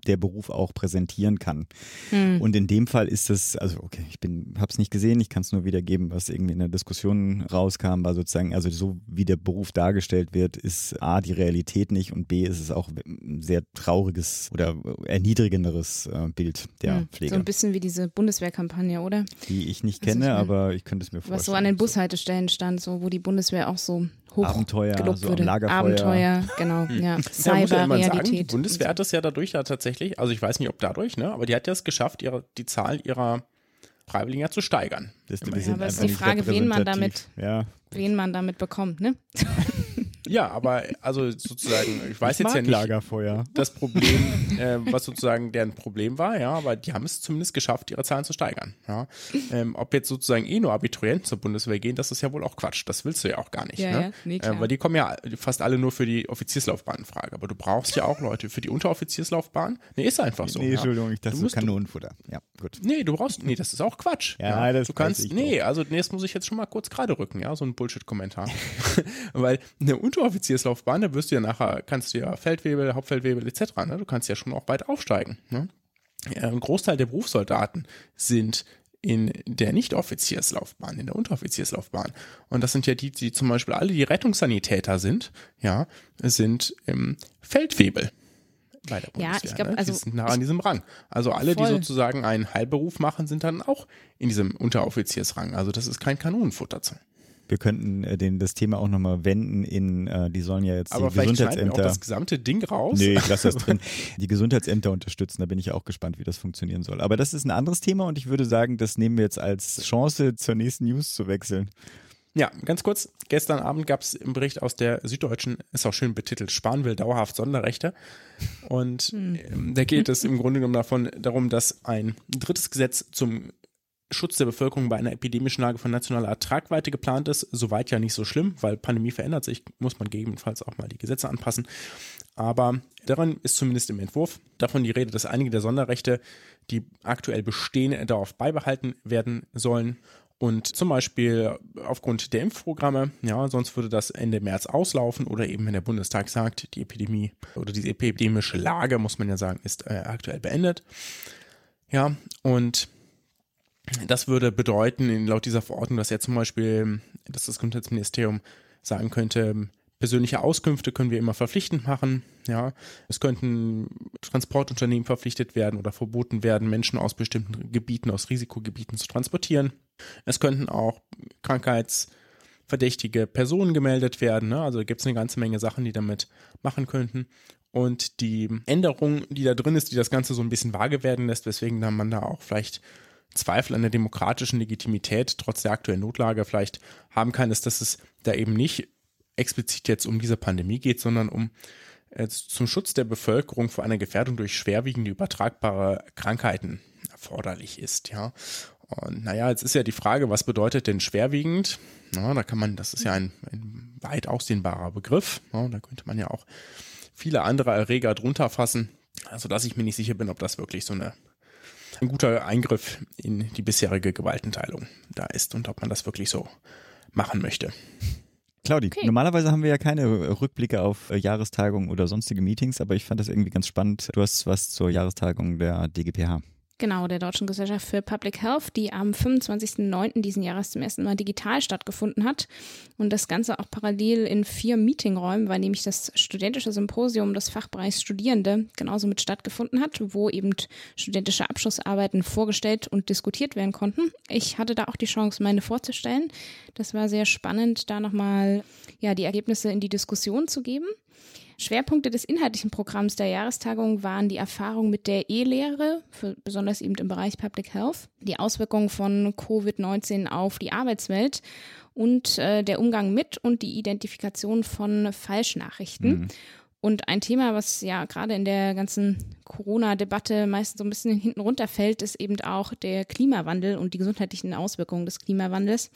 der Beruf auch präsentieren kann. Hm. Und in dem Fall ist es, also okay, ich bin, hab's nicht gesehen, ich kann es nur wiedergeben, was irgendwie in der Diskussion rauskam, war sozusagen, also so wie der Beruf dargestellt wird, ist A, die Realität nicht und B, ist es auch ein sehr trauriges oder erniedrigenderes äh, Bild der Hm, Pflege, So ein bisschen wie diese Bundeswehrkampagne, oder? die ich nicht Also ich kenne, mein, aber ich könnte es mir vorstellen. Was so an den Bushaltestellen stand, so wo die Bundeswehr auch so hoch Abenteuer, gelobt so. Lagerfeuer. Abenteuer, genau, ja. Ja, muss ja sagen, die Cyberrealität. Bundeswehr hat das ja dadurch ja tatsächlich, also ich weiß nicht, ob dadurch, ne, aber die hat ja es geschafft, ihre, die Zahl ihrer Freiwilligen ja zu steigern. Das, sind aber ist einfach die Frage, wen man repräsentativ. Ja, Wen man damit bekommt, ne? *laughs* Ja, aber also sozusagen, ich weiß ich jetzt mag ja nicht Lagerfeuer. das Problem, äh, was sozusagen deren Problem war, ja, aber die haben es zumindest geschafft, ihre Zahlen zu steigern. Ja. Ähm, ob jetzt sozusagen eh nur Abiturienten zur Bundeswehr gehen, das ist ja wohl auch Quatsch. Das willst du ja auch gar nicht. Ja, ne? ja, nee, äh, weil die kommen ja fast alle nur für die Offizierslaufbahn in Frage. Aber du brauchst ja auch Leute für die Unteroffizierslaufbahn. Nee, ist einfach so. nee, ja. Entschuldigung, ich dachte Du so musst- Kanonenfutter. Ja, gut. Nee, du brauchst, nee, das ist auch Quatsch. Ja, das du kannst, ich nee, also nee, das muss ich jetzt schon mal kurz gerade rücken, ja, so ein Bullshit-Kommentar. *laughs* Weil eine Unteroffizierslaufbahn, da wirst du ja nachher, kannst du ja Feldwebel, Hauptfeldwebel etc., ne? du kannst ja schon auch weit aufsteigen. Ne? Ja, ein Großteil der Berufssoldaten sind in der Nicht-Offizierslaufbahn, in der Unteroffizierslaufbahn. Und das sind ja die, die zum Beispiel alle die Rettungssanitäter sind, ja, sind im Feldwebel bei der Ja, Bundeswehr. ich glaub, ne? also die sind nah an diesem Rang. Also alle, die Voll. sozusagen einen Heilberuf machen, sind dann auch in diesem Unteroffiziersrang. Also das ist kein Kanonenfutter. Wir könnten äh, den, das Thema auch nochmal wenden in, äh, die sollen ja jetzt Aber die vielleicht schneiden wir auch Gesundheitsämter. das gesamte Ding raus. Nee, ich lasse das *laughs* drin. Die Gesundheitsämter unterstützen, da bin ich auch gespannt, wie das funktionieren soll. Aber das ist ein anderes Thema und ich würde sagen, das nehmen wir jetzt als Chance, zur nächsten News zu wechseln. Ja, ganz kurz. Gestern Abend gab es im Bericht aus der Süddeutschen, ist auch schön betitelt, Spahn will dauerhaft Sonderrechte. Und ähm, da geht es im Grunde genommen davon, darum, dass ein drittes Gesetz zum Schutz der Bevölkerung bei einer epidemischen Lage von nationaler Tragweite geplant ist. Soweit ja nicht so schlimm, weil Pandemie verändert sich, muss man gegebenenfalls auch mal die Gesetze anpassen. Aber daran ist zumindest im Entwurf davon die Rede, dass einige der Sonderrechte, die aktuell bestehen, darauf beibehalten werden sollen. Und zum Beispiel aufgrund der Impfprogramme, ja, sonst würde das Ende März auslaufen oder eben wenn der Bundestag sagt, die Epidemie oder diese epidemische Lage, muss man ja sagen, ist äh, aktuell beendet. Ja, und das würde bedeuten, laut dieser Verordnung, dass er zum Beispiel, dass das Gesundheitsministerium sagen könnte, persönliche Auskünfte können wir immer verpflichtend machen. Ja, es könnten Transportunternehmen verpflichtet werden oder verboten werden, Menschen aus bestimmten Gebieten, aus Risikogebieten zu transportieren. Es könnten auch krankheitsverdächtige Personen gemeldet werden. Ne? Also gibt es eine ganze Menge Sachen, die damit machen könnten. Und die Änderung, die da drin ist, die das Ganze so ein bisschen vage werden lässt, weswegen dann man da auch vielleicht Zweifel an der demokratischen Legitimität trotz der aktuellen Notlage vielleicht haben kann, ist, dass es da eben nicht explizit jetzt um diese Pandemie geht, sondern um äh, zum Schutz der Bevölkerung vor einer Gefährdung durch schwerwiegende übertragbare Krankheiten erforderlich ist, ja. Und naja, jetzt ist ja die Frage, was bedeutet denn schwerwiegend? Na, da kann man, das ist ja ein, ein weit ausdehnbarer Begriff. Ja, da könnte man ja auch viele andere Erreger drunter fassen. Also, dass ich mir nicht sicher bin, ob das wirklich so eine, ein guter Eingriff in die bisherige Gewaltenteilung da ist und ob man das wirklich so machen möchte. Claudi, Okay. normalerweise haben wir ja keine Rückblicke auf äh, Jahrestagungen oder sonstige Meetings, aber ich fand das irgendwie ganz spannend. Du hast was zur Jahrestagung der DGPH. Genau, der Deutschen Gesellschaft für Public Health, die am 25.09. diesen Jahres zum ersten Mal digital stattgefunden hat. Und das Ganze auch parallel in vier Meetingräumen, weil nämlich das studentische Symposium des Fachbereichs Studierende genauso mit stattgefunden hat, wo eben studentische Abschlussarbeiten vorgestellt und diskutiert werden konnten. Ich hatte da auch die Chance, meine vorzustellen. Das war sehr spannend, da nochmal ja, die Ergebnisse in die Diskussion zu geben. Schwerpunkte des inhaltlichen Programms der Jahrestagung waren die Erfahrung mit der E-Lehre, besonders eben im Bereich Public Health, die Auswirkungen von Covid-19 auf die Arbeitswelt und äh, der Umgang mit und die Identifikation von Falschnachrichten. Und ein Thema, was ja gerade in der ganzen Corona-Debatte meistens so ein bisschen hinten runterfällt, ist eben auch der Klimawandel und die gesundheitlichen Auswirkungen des Klimawandels.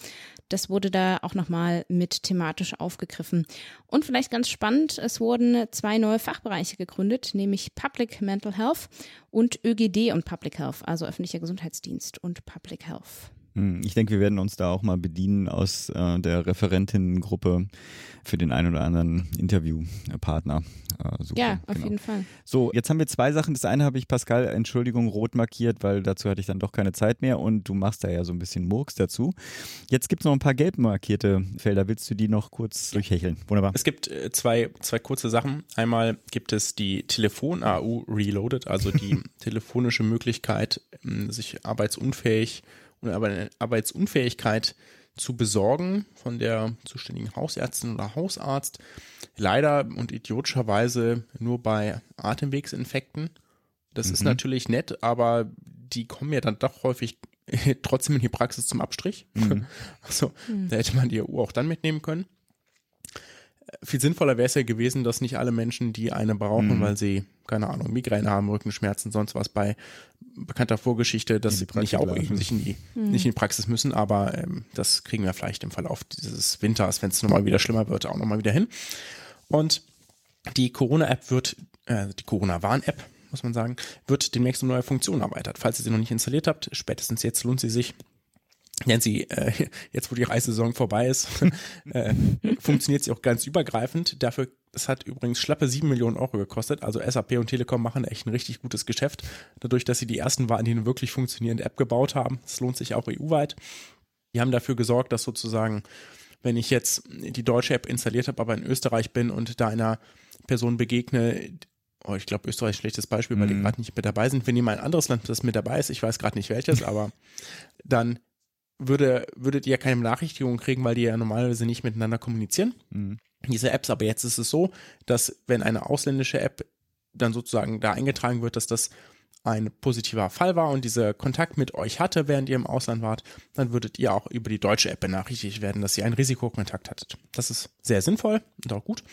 Das wurde da auch nochmal mit thematisch aufgegriffen. Und vielleicht ganz spannend, es wurden zwei neue Fachbereiche gegründet, nämlich Public Mental Health und ÖGD und Public Health, also öffentlicher Gesundheitsdienst und Public Health. Hm, Ich denke, wir werden uns da auch mal bedienen aus äh, der Referentinnengruppe für den einen oder anderen Interviewpartner. Äh, super, Ja, auf genau. jeden Fall. So, jetzt haben wir zwei Sachen. Das eine habe ich, Pascal, Entschuldigung, rot markiert, weil dazu hatte ich dann doch keine Zeit mehr und du machst da ja so ein bisschen Murks dazu. Jetzt gibt es noch ein paar gelb markierte Felder. Willst du die noch kurz durchhecheln? Wunderbar. Es gibt äh, zwei, zwei kurze Sachen. Einmal gibt es die Telefon-AU Reloaded, also die *laughs* telefonische Möglichkeit, ähm, sich arbeitsunfähig oder aber eine Arbeitsunfähigkeit zu besorgen von der zuständigen Hausärztin oder Hausarzt. Leider und idiotischerweise nur bei Atemwegsinfekten. Das ist natürlich nett, aber die kommen ja dann doch häufig *laughs* trotzdem in die Praxis zum Abstrich. *laughs* Also da hätte man die EU auch dann mitnehmen können viel sinnvoller wäre es ja gewesen, dass nicht alle Menschen, die eine brauchen, weil sie, keine Ahnung, Migräne haben, Rückenschmerzen, sonst was bei bekannter Vorgeschichte, dass sie nicht auch eben sich in die, nicht in die Praxis müssen, aber ähm, das kriegen wir vielleicht im Verlauf dieses Winters, wenn es nochmal wieder schlimmer wird, auch nochmal wieder hin. Und die Corona-App wird, äh, die Corona-Warn-App, muss man sagen, wird demnächst um neue Funktionen erweitert. Falls ihr sie noch nicht installiert habt, spätestens jetzt lohnt sie sich, denn sie, äh, *laughs* jetzt wo die Reissaison vorbei ist, *laughs* äh, funktioniert sie auch ganz übergreifend. Dafür, das hat übrigens schlappe 7 Millionen Euro gekostet. Also SAP und Telekom machen echt ein richtig gutes Geschäft. Dadurch, dass sie die ersten waren, die eine wirklich funktionierende App gebaut haben. Das lohnt sich auch EU-weit. Die haben dafür gesorgt, dass sozusagen, wenn ich jetzt die deutsche App installiert habe, aber in Österreich bin und da einer Person begegne, oh, ich glaube, Österreich ist ein schlechtes Beispiel, weil die gerade nicht mit dabei sind. Wir nehmen ein anderes Land, das mit dabei ist, ich weiß gerade nicht welches, *laughs* aber dann würde, würdet ihr keine Benachrichtigung kriegen, weil die ja normalerweise nicht miteinander kommunizieren. Mhm. Diese Apps, aber jetzt ist es so, dass wenn eine ausländische App dann sozusagen da eingetragen wird, dass das ein positiver Fall war und dieser Kontakt mit euch hatte, während ihr im Ausland wart, dann würdet ihr auch über die deutsche App benachrichtigt werden, dass ihr einen Risikokontakt hattet. Das ist sehr sinnvoll und auch gut.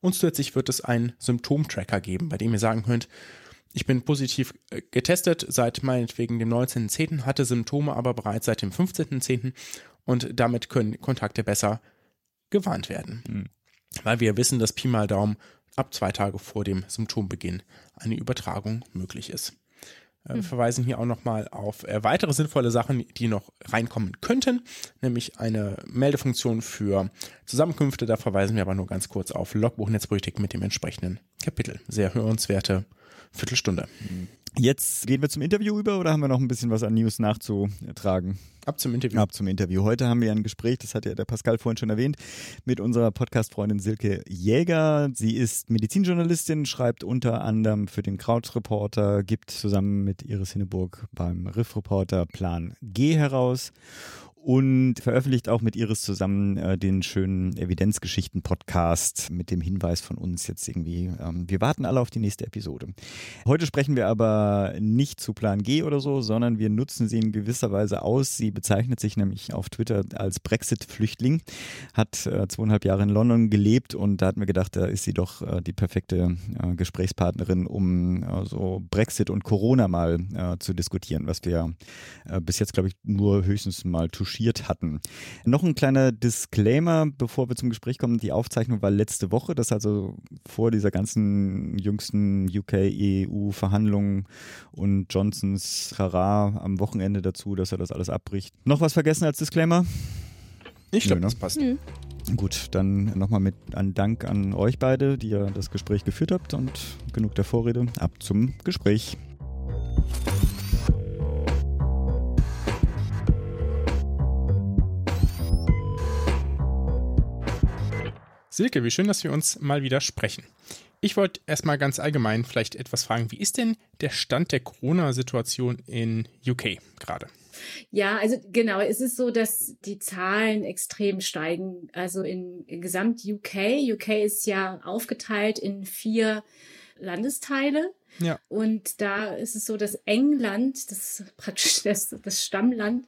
Und zusätzlich wird es einen Symptomtracker geben, bei dem ihr sagen könnt, ich bin positiv äh, getestet seit meinetwegen dem 19.10., hatte Symptome aber bereits seit dem 15.10. und damit können Kontakte besser gewarnt werden. Mhm. Weil wir wissen, dass Pi mal Daumen ab zwei Tage vor dem Symptombeginn eine Übertragung möglich ist. Äh, Wir verweisen hier auch nochmal auf äh, weitere sinnvolle Sachen, die noch reinkommen könnten, nämlich eine Meldefunktion für Zusammenkünfte. Da verweisen wir aber nur ganz kurz auf Logbuch Netzpolitik mit dem entsprechenden Kapitel. Sehr hörenswerte Viertelstunde. Jetzt gehen wir zum Interview über oder haben wir noch ein bisschen was an News nachzutragen? Ab zum Interview. Ab zum Interview. Heute haben wir ein Gespräch, das hat ja der Pascal vorhin schon erwähnt, mit unserer Podcast-Freundin Silke Jäger. Sie ist Medizinjournalistin, schreibt unter anderem für den Krautreporter, gibt zusammen mit Iris Hinneburg beim Riff-Reporter Plan G heraus und veröffentlicht auch mit Iris zusammen äh, den schönen Evidenzgeschichten-Podcast mit dem Hinweis von uns jetzt irgendwie, ähm, wir warten alle auf die nächste Episode. Heute sprechen wir aber nicht zu Plan G oder so, sondern wir nutzen sie in gewisser Weise aus. Sie bezeichnet sich nämlich auf Twitter als Brexit-Flüchtling, hat äh, zweieinhalb Jahre in London gelebt und da hatten wir gedacht, da ist sie doch äh, die perfekte äh, Gesprächspartnerin, um äh, so Brexit und Corona mal äh, zu diskutieren, was wir äh, bis jetzt, glaube ich, nur höchstens mal touchiert hatten. Noch ein kleiner Disclaimer, bevor wir zum Gespräch kommen. Die Aufzeichnung war letzte Woche, das also vor dieser ganzen jüngsten UK-EU-Verhandlungen und Johnsons Hara am Wochenende dazu, dass er das alles abbricht. Noch was vergessen als Disclaimer? Ich glaube, ne? das passt. Nö. Gut, dann nochmal mit einem Dank an euch beide, die ja das Gespräch geführt habt und genug der Vorrede. Ab zum Gespräch. Silke, wie schön, dass wir uns mal wieder sprechen. Ich wollte erstmal ganz allgemein vielleicht etwas fragen. Wie ist denn der Stand der Corona-Situation in UK gerade? Ja, also genau, es ist so, dass die Zahlen extrem steigen. Also in, in Gesamt UK. UK ist ja aufgeteilt in vier Landesteile. Ja. Und da ist es so, dass England, das praktisch *laughs* das, das Stammland,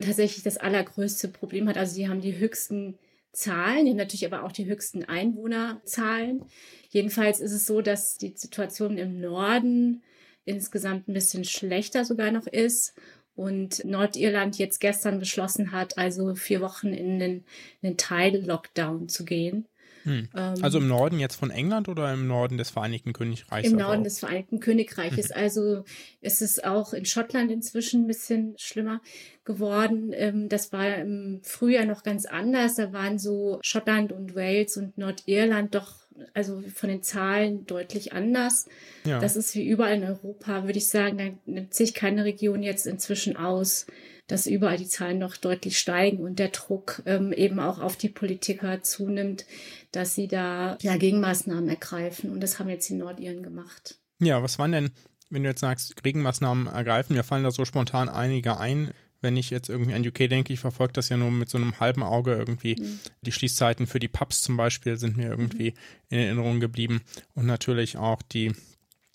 tatsächlich das allergrößte Problem hat. Also die haben die höchsten Zahlen, die haben natürlich aber auch die höchsten Einwohnerzahlen. Jedenfalls ist es so, dass die Situation im Norden insgesamt ein bisschen schlechter sogar noch ist und Nordirland jetzt gestern beschlossen hat, also vier Wochen in den, den Teil-Lockdown zu gehen. Hm. Ähm, Also im Norden jetzt von England oder im Norden des Vereinigten Königreichs? Im also Norden auch? des Vereinigten Königreiches. Also es ist auch in Schottland inzwischen ein bisschen schlimmer geworden. Ähm, Das war im Frühjahr noch ganz anders. Da waren so Schottland und Wales und Nordirland doch also von den Zahlen deutlich anders. Ja. Das ist wie überall in Europa, würde ich sagen, da nimmt sich keine Region jetzt inzwischen aus, dass überall die Zahlen noch deutlich steigen und der Druck ähm, eben auch auf die Politiker zunimmt, dass sie da ja, Gegenmaßnahmen ergreifen. Und das haben jetzt die Nordiren gemacht. Ja, was waren denn, wenn du jetzt sagst, Gegenmaßnahmen ergreifen? Mir fallen da so spontan einige ein. Wenn ich jetzt irgendwie an UK denke, ich verfolge das ja nur mit so einem halben Auge irgendwie. Die Schließzeiten für die Pubs zum Beispiel sind mir irgendwie in Erinnerung geblieben. Und natürlich auch die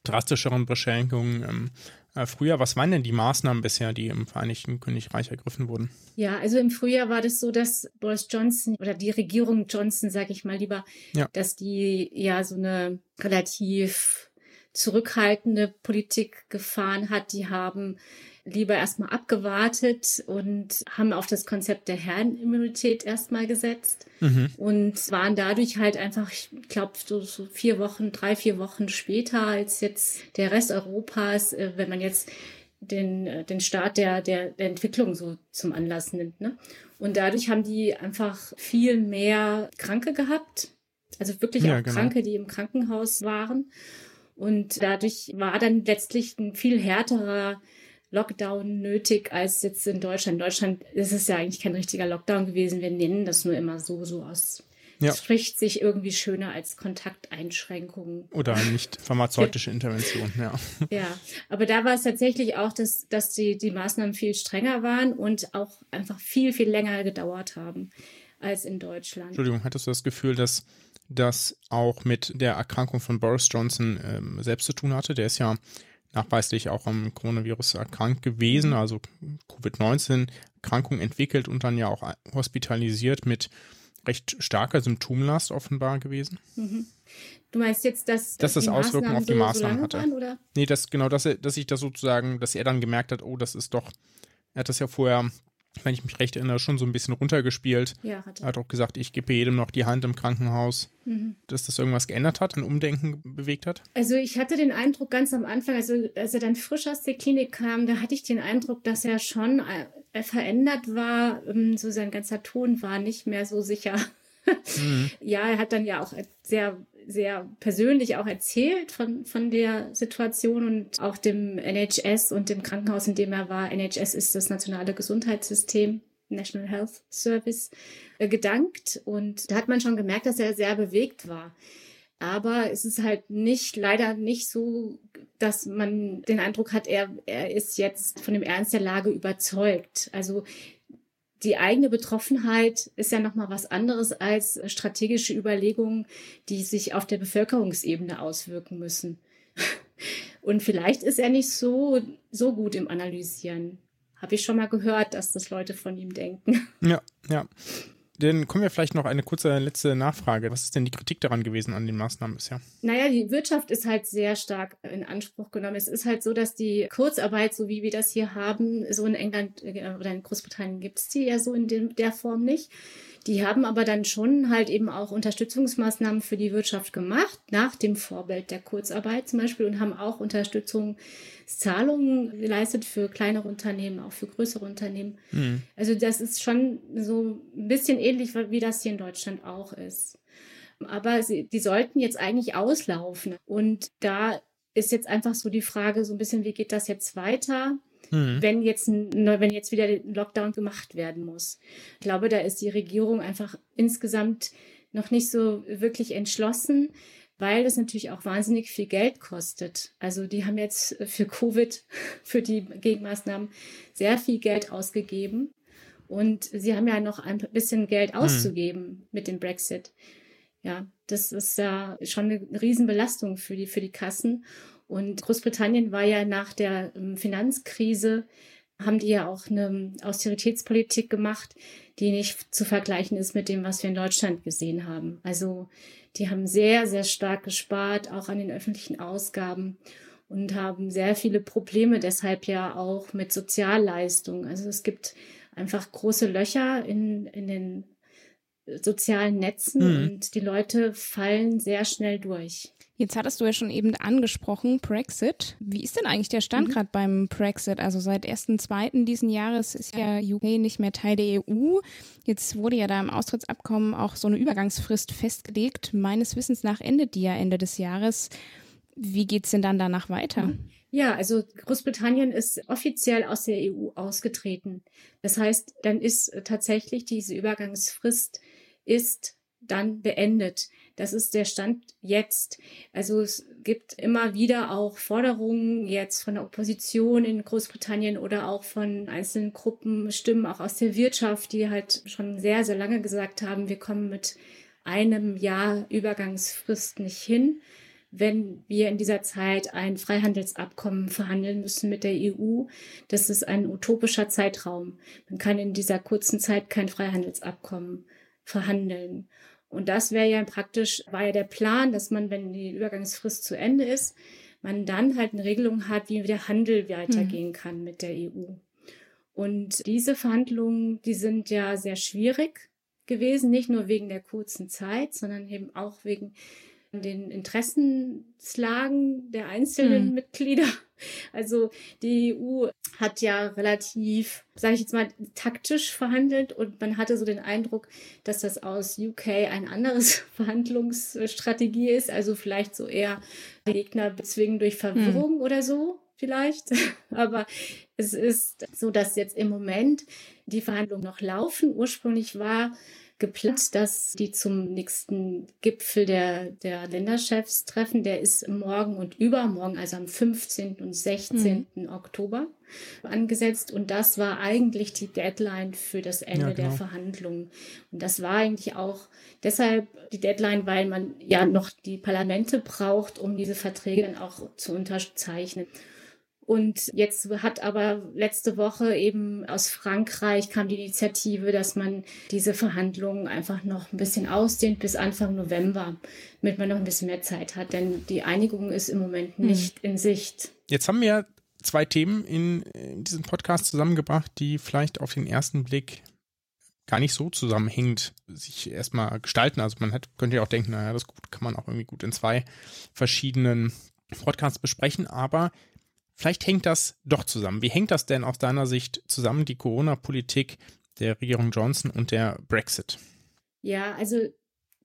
drastischeren Beschränkungen ähm, äh, früher. Was waren denn die Maßnahmen bisher, die im Vereinigten Königreich ergriffen wurden? Ja, also im Frühjahr war das so, dass Boris Johnson oder die Regierung Johnson, sage ich mal lieber, Ja. dass die ja so eine relativ zurückhaltende Politik gefahren hat. Die haben lieber erstmal abgewartet und haben auf das Konzept der Herdenimmunität erstmal gesetzt Mhm. und waren dadurch halt einfach, ich glaube, so, so vier Wochen, drei, vier Wochen später als jetzt der Rest Europas, äh, wenn man jetzt den, äh, den Start der, der, der Entwicklung so zum Anlass nimmt. Ne? Und dadurch haben die einfach viel mehr Kranke gehabt, also wirklich Ja, auch genau. Kranke, die im Krankenhaus waren. Und dadurch war dann letztlich ein viel härterer Lockdown nötig als jetzt in Deutschland. In Deutschland ist es ja eigentlich kein richtiger Lockdown gewesen. Wir nennen das nur immer so, so aus ja. spricht sich irgendwie schöner als Kontakteinschränkungen. Oder nicht pharmazeutische Intervention, ja. *laughs* Ja, aber da war es tatsächlich auch, dass, dass die, die Maßnahmen viel strenger waren und auch einfach viel, viel länger gedauert haben als in Deutschland. Entschuldigung, hattest du das Gefühl, dass das auch mit der Erkrankung von Boris Johnson ähm, selbst zu tun hatte? Der ist ja nachweislich auch am Coronavirus erkrankt gewesen, mhm. also Covid-19-Erkrankung entwickelt und dann ja auch hospitalisiert mit recht starker Symptomlast offenbar gewesen. Mhm. Du meinst jetzt, dass, dass das Auswirkungen auf die so, Maßnahmen so hatte? Waren, oder? Nee, das, genau, dass, er, dass ich das sozusagen, dass er dann gemerkt hat, oh, das ist doch, er hat das ja vorher wenn ich mich recht erinnere, schon so ein bisschen runtergespielt. Ja, hat er. hat auch gesagt, ich gebe jedem noch die Hand im Krankenhaus. Mhm. Dass das irgendwas geändert hat, ein Umdenken bewegt hat? Also ich hatte den Eindruck ganz am Anfang, also als er dann frisch aus der Klinik kam, da hatte ich den Eindruck, dass er schon äh, verändert war. Ähm, so sein ganzer Ton war nicht mehr so sicher. Mhm. *laughs* Ja, er hat dann ja auch sehr sehr persönlich auch erzählt von, von der Situation und auch dem NHS und dem Krankenhaus, in dem er war. NHS ist das nationale Gesundheitssystem. National Health Service äh, gedankt und da hat man schon gemerkt, dass er sehr bewegt war. Aber es ist halt nicht, leider nicht so, dass man den Eindruck hat, er, er ist jetzt von dem Ernst der Lage überzeugt. Also die eigene Betroffenheit ist ja nochmal was anderes als strategische Überlegungen, die sich auf der Bevölkerungsebene auswirken müssen. *laughs* Und vielleicht ist er nicht so, so gut im Analysieren. Habe ich schon mal gehört, dass das Leute von ihm denken. Ja, ja. Dann kommen wir vielleicht noch eine kurze letzte Nachfrage. Was ist denn die Kritik daran gewesen an den Maßnahmen bisher? Naja, die Wirtschaft ist halt sehr stark in Anspruch genommen. Es ist halt so, dass die Kurzarbeit, so wie wir das hier haben, so in England äh, oder in Großbritannien gibt es die ja so in der Form nicht. Die haben aber dann schon halt eben auch Unterstützungsmaßnahmen für die Wirtschaft gemacht, nach dem Vorbild der Kurzarbeit zum Beispiel, und haben auch Unterstützungszahlungen geleistet für kleinere Unternehmen, auch für größere Unternehmen. Mhm. Also das ist schon so ein bisschen ähnlich, wie das hier in Deutschland auch ist. Aber sie, die sollten jetzt eigentlich auslaufen. Und da ist jetzt einfach so die Frage, so ein bisschen, wie geht das jetzt weiter? Mhm. wenn, jetzt ein, wenn jetzt wieder ein Lockdown gemacht werden muss. Ich glaube, da ist die Regierung einfach insgesamt noch nicht so wirklich entschlossen, weil es natürlich auch wahnsinnig viel Geld kostet. Also die haben jetzt für Covid, *laughs* für die Gegenmaßnahmen sehr viel Geld ausgegeben. Und sie haben ja noch ein bisschen Geld mhm. auszugeben mhm. mit dem Brexit. Ja, das ist ja schon eine Riesenbelastung für die, für die Kassen. Und Großbritannien war ja nach der ähm, Finanzkrise, haben die ja auch eine Austeritätspolitik gemacht, die nicht zu vergleichen ist mit dem, was wir in Deutschland gesehen haben. Also die haben sehr, sehr stark gespart, auch an den öffentlichen Ausgaben und haben sehr viele Probleme deshalb ja auch mit Sozialleistungen. Also es gibt einfach große Löcher in, in den sozialen Netzen mhm. und die Leute fallen sehr schnell durch. Jetzt hattest du ja schon eben angesprochen, Brexit. Wie ist denn eigentlich der Stand mhm. gerade beim Brexit? Also seit 1.2. diesen Jahres ist ja UK nicht mehr Teil der EU. Jetzt wurde ja da im Austrittsabkommen auch so eine Übergangsfrist festgelegt. Meines Wissens nach endet die ja Ende des Jahres. Wie geht's denn dann danach weiter? Mhm. Ja, also Großbritannien ist offiziell aus der EU ausgetreten. Das heißt, dann ist tatsächlich diese Übergangsfrist ist dann beendet. Das ist der Stand jetzt. Also es gibt immer wieder auch Forderungen jetzt von der Opposition in Großbritannien oder auch von einzelnen Gruppen, Stimmen auch aus der Wirtschaft, die halt schon sehr, sehr lange gesagt haben, wir kommen mit einem Jahr Übergangsfrist nicht hin, wenn wir in dieser Zeit ein Freihandelsabkommen verhandeln müssen mit der EU. Das ist ein utopischer Zeitraum. Man kann in dieser kurzen Zeit kein Freihandelsabkommen verhandeln. Und das wäre ja praktisch, war ja der Plan, dass man, wenn die Übergangsfrist zu Ende ist, man dann halt eine Regelung hat, wie der Handel weitergehen hm. kann mit der EU. Und diese Verhandlungen, die sind ja sehr schwierig gewesen, nicht nur wegen der kurzen Zeit, sondern eben auch wegen den Interessenslagen der einzelnen hm. Mitglieder. Also die EU hat ja relativ, sage ich jetzt mal, taktisch verhandelt und man hatte so den Eindruck, dass das aus UK ein anderes *laughs* Verhandlungsstrategie ist, also vielleicht so eher Gegner bezwingen durch Verwirrung hm. oder so vielleicht. *laughs* Aber es ist so, dass jetzt im Moment die Verhandlungen noch laufen. Ursprünglich war geplant, dass die zum nächsten Gipfel der, der Länderchefs treffen. Der ist morgen und übermorgen, also am 15. und 16. Mhm. Oktober angesetzt. Und das war eigentlich die Deadline für das Ende ja, genau. der Verhandlungen. Und das war eigentlich auch deshalb die Deadline, weil man ja noch die Parlamente braucht, um diese Verträge dann auch zu unterzeichnen. Und jetzt hat aber letzte Woche eben aus Frankreich kam die Initiative, dass man diese Verhandlungen einfach noch ein bisschen ausdehnt bis Anfang November, damit man noch ein bisschen mehr Zeit hat. Denn die Einigung ist im Moment hm. nicht hm. in Sicht. Jetzt haben wir zwei Themen in, in diesem Podcast zusammengebracht, die vielleicht auf den ersten Blick gar nicht so zusammenhängend sich erstmal gestalten. Also man hat, könnte ja auch denken, naja, das kann man auch irgendwie gut in zwei verschiedenen Podcasts besprechen, aber Vielleicht hängt das doch zusammen. Wie hängt das denn aus deiner Sicht zusammen, die Corona-Politik der Regierung Johnson und der Brexit? Ja, also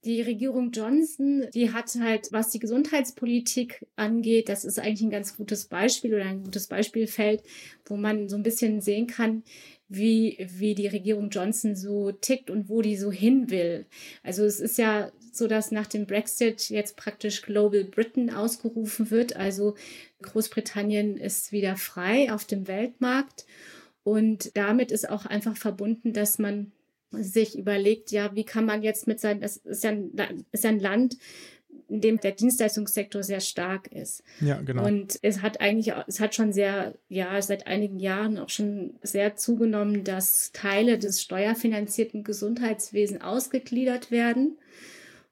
die Regierung Johnson, die hat halt, was die Gesundheitspolitik angeht, das ist eigentlich ein ganz gutes Beispiel oder ein gutes Beispielfeld, wo man so ein bisschen sehen kann, wie, wie die Regierung Johnson so tickt und wo die so hin will. Also es ist ja so, dass nach dem Brexit jetzt praktisch Global Britain ausgerufen wird. Also Großbritannien ist wieder frei auf dem Weltmarkt. Und damit ist auch einfach verbunden, dass man sich überlegt, ja, wie kann man jetzt mit sein, das ist ja ein, ist ja ein Land, in dem der Dienstleistungssektor sehr stark ist. Ja, genau. Und es hat eigentlich, es hat schon sehr, ja, seit einigen Jahren auch schon sehr zugenommen, dass Teile des steuerfinanzierten Gesundheitswesens ausgegliedert werden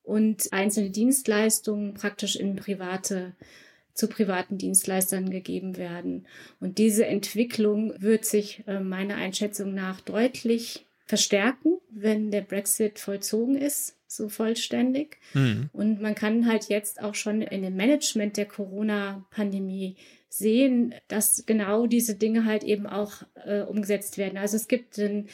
und einzelne Dienstleistungen praktisch in private zu privaten Dienstleistern gegeben werden. Und diese Entwicklung wird sich äh, meiner Einschätzung nach deutlich verstärken, wenn der Brexit vollzogen ist, so vollständig. Mhm. Und man kann halt jetzt auch schon in dem Management der Corona-Pandemie sehen, dass genau diese Dinge halt eben auch äh, umgesetzt werden. Also es gibt ein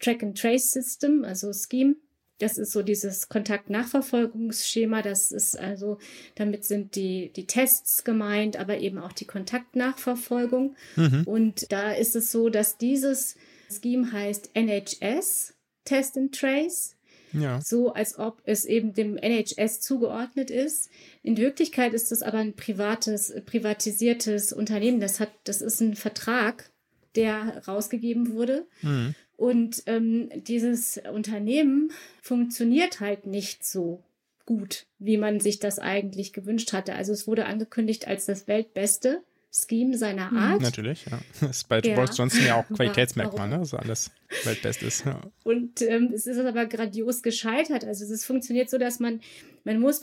Track-and-Trace-System, also Scheme. Das ist so dieses Kontaktnachverfolgungsschema. Das ist also, damit sind die, die Tests gemeint, aber eben auch die Kontaktnachverfolgung. Mhm. Und da ist es so, dass dieses Scheme heißt NHS, Test and Trace. Ja. So als ob es eben dem NHS zugeordnet ist. In Wirklichkeit ist es aber ein privates, privatisiertes Unternehmen. Das hat, das ist ein Vertrag, der rausgegeben wurde. Mhm. Und ähm, dieses Unternehmen funktioniert halt nicht so gut, wie man sich das eigentlich gewünscht hatte. Also es wurde angekündigt als das Weltbeste. Scheme seiner hm. Art. Natürlich, ja. Das *laughs* ist bei ja. Boris Johnson ja auch *laughs* Qualitätsmerkmal, ne? dass alles Weltbestes. Ja. Und ähm, es ist aber grandios gescheitert. Also es funktioniert so, dass man, man muss,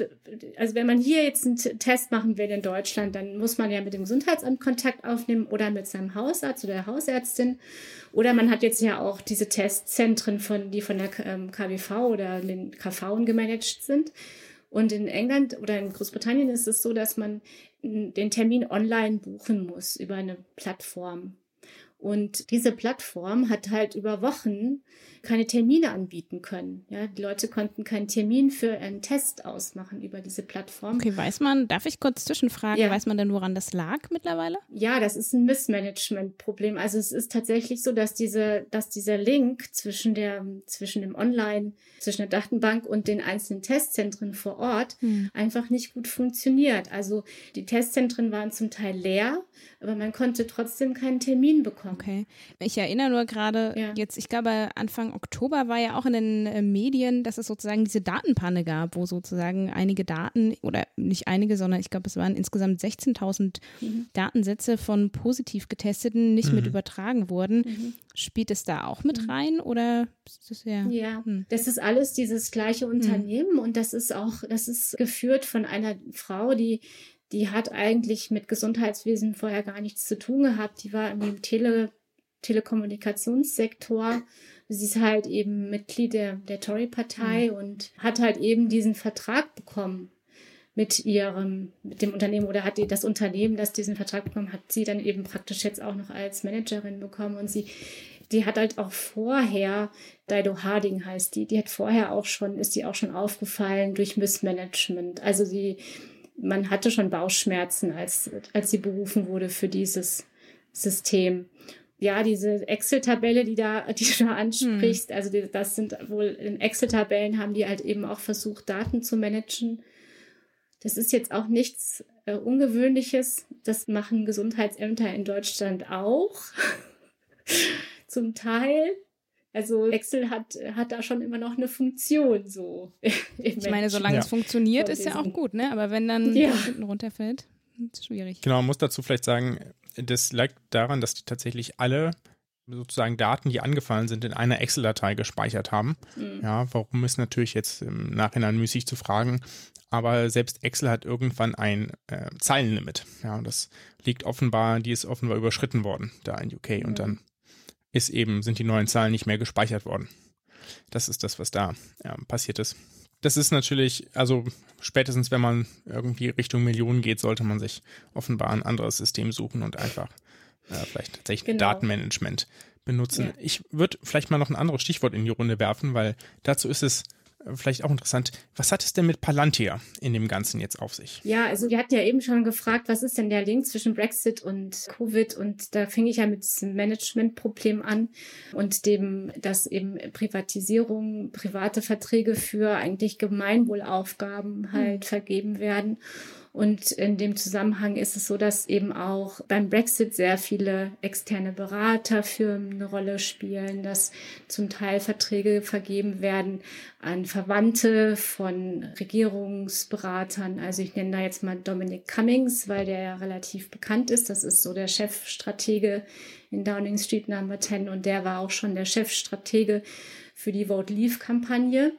also wenn man hier jetzt einen Test machen will in Deutschland, dann muss man ja mit dem Gesundheitsamt Kontakt aufnehmen oder mit seinem Hausarzt oder der Hausärztin. Oder man hat jetzt ja auch diese Testzentren, von, die von der ähm, KWV oder den KV gemanagt sind. Und in England oder in Großbritannien ist es so, dass man den Termin online buchen muss über eine Plattform. Und diese Plattform hat halt über Wochen keine Termine anbieten können. Ja, die Leute konnten keinen Termin für einen Test ausmachen über diese Plattform. Okay, weiß man, darf ich kurz zwischenfragen, ja. weiß man denn, woran das lag mittlerweile? Ja, das ist ein Missmanagement-Problem. Also es ist tatsächlich so, dass diese, dass dieser Link zwischen der, zwischen dem Online, zwischen der Datenbank und den einzelnen Testzentren vor Ort hm. einfach nicht gut funktioniert. Also die Testzentren waren zum Teil leer, aber man konnte trotzdem keinen Termin bekommen. Okay. Ich erinnere nur gerade ja. jetzt, ich glaube, Anfang Oktober war ja auch in den äh, Medien, dass es sozusagen diese Datenpanne gab, wo sozusagen einige Daten, oder nicht einige, sondern ich glaube, es waren insgesamt 16.000 mhm. Datensätze von positiv Getesteten nicht mhm. mit übertragen wurden. Mhm. Spielt es da auch mit mhm. rein oder ist das ja? Ja, hm. das ist alles dieses gleiche hm. Unternehmen und das ist auch, das ist geführt von einer Frau, die die hat eigentlich mit Gesundheitswesen vorher gar nichts zu tun gehabt. Die war im Tele Telekommunikationssektor. Sie ist halt eben Mitglied der, der Tory-Partei mhm. und hat halt eben diesen Vertrag bekommen mit ihrem, mit dem Unternehmen oder hat die, das Unternehmen, das diesen Vertrag bekommen hat, sie dann eben praktisch jetzt auch noch als Managerin bekommen und sie, die hat halt auch vorher, Dido Harding heißt die, die hat vorher auch schon, ist die auch schon aufgefallen durch Missmanagement. Also sie, man hatte schon Bauchschmerzen, als, als sie berufen wurde für dieses System. ja, diese Excel-Tabelle, die da, *laughs* die du da ansprichst, hm. also die, das sind wohl in Excel-Tabellen haben die halt eben auch versucht, Daten zu managen. Das ist jetzt auch nichts äh, Ungewöhnliches. Das machen Gesundheitsämter in Deutschland auch. *laughs* Zum Teil. Also Excel hat, hat da schon immer noch eine Funktion so. *laughs* ich meine, solange ja. es funktioniert, ist ja auch gut, ne? Aber wenn dann ja. hinten runterfällt, ist es schwierig. Genau, man muss dazu vielleicht sagen, das lag daran, dass die tatsächlich alle sozusagen Daten, die angefallen sind, in einer Excel-Datei gespeichert haben. Mhm. Ja, warum ist natürlich jetzt im Nachhinein müßig zu fragen, aber selbst Excel hat irgendwann ein äh, Zeilenlimit. Ja, das liegt offenbar, die ist offenbar überschritten worden da in UK mhm. und dann ist eben, sind die neuen Zahlen nicht mehr gespeichert worden. Das ist das, was da ja, passiert ist. Das ist natürlich, also spätestens wenn man irgendwie Richtung Millionen geht, sollte man sich offenbar ein anderes System suchen und einfach äh, vielleicht tatsächlich genau. Datenmanagement benutzen. Ja. Ich würde vielleicht mal noch ein anderes Stichwort in die Runde werfen, weil dazu ist es vielleicht auch interessant. Was hat es denn mit Palantir in dem Ganzen jetzt auf sich? Ja, also wir hatten ja eben schon gefragt, was ist denn der Link zwischen Brexit und Covid? Und da fing ich ja mit diesem Managementproblem an und dem, dass eben Privatisierung, private Verträge für eigentlich Gemeinwohlaufgaben halt hm. vergeben werden. Und in dem Zusammenhang ist es so, dass eben auch beim Brexit sehr viele externe Beraterfirmen eine Rolle spielen, dass zum Teil Verträge vergeben werden an Verwandte von Regierungsberatern. Also ich nenne da jetzt mal Dominic Cummings, weil der ja relativ bekannt ist. Das ist so der Chefstratege in Downing Street Number 10 und der war auch schon der Chefstratege für die Vote Leave Kampagne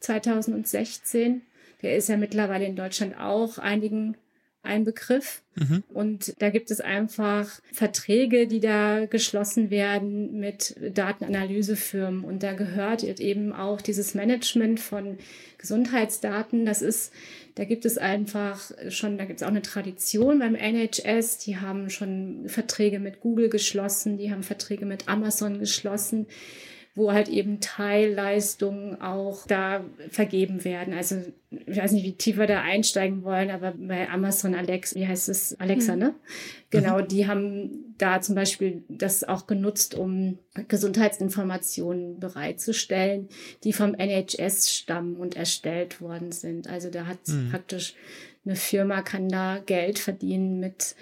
2016. Der ist ja mittlerweile in Deutschland auch einigen ein Begriff. Mhm. Und da gibt es einfach Verträge, die da geschlossen werden mit Datenanalysefirmen. Und da gehört eben auch dieses Management von Gesundheitsdaten. Das ist, da gibt es einfach schon, da gibt es auch eine Tradition beim NHS. Die haben schon Verträge mit Google geschlossen, die haben Verträge mit Amazon geschlossen wo halt eben Teilleistungen auch da vergeben werden. Also ich weiß nicht, wie tief wir da einsteigen wollen, aber bei Amazon Alexa, wie heißt es? Alexa, mhm. ne? Genau, mhm. die haben da zum Beispiel das auch genutzt, um Gesundheitsinformationen bereitzustellen, die vom NHS stammen und erstellt worden sind. Also da hat mhm. praktisch eine Firma kann da Geld verdienen mit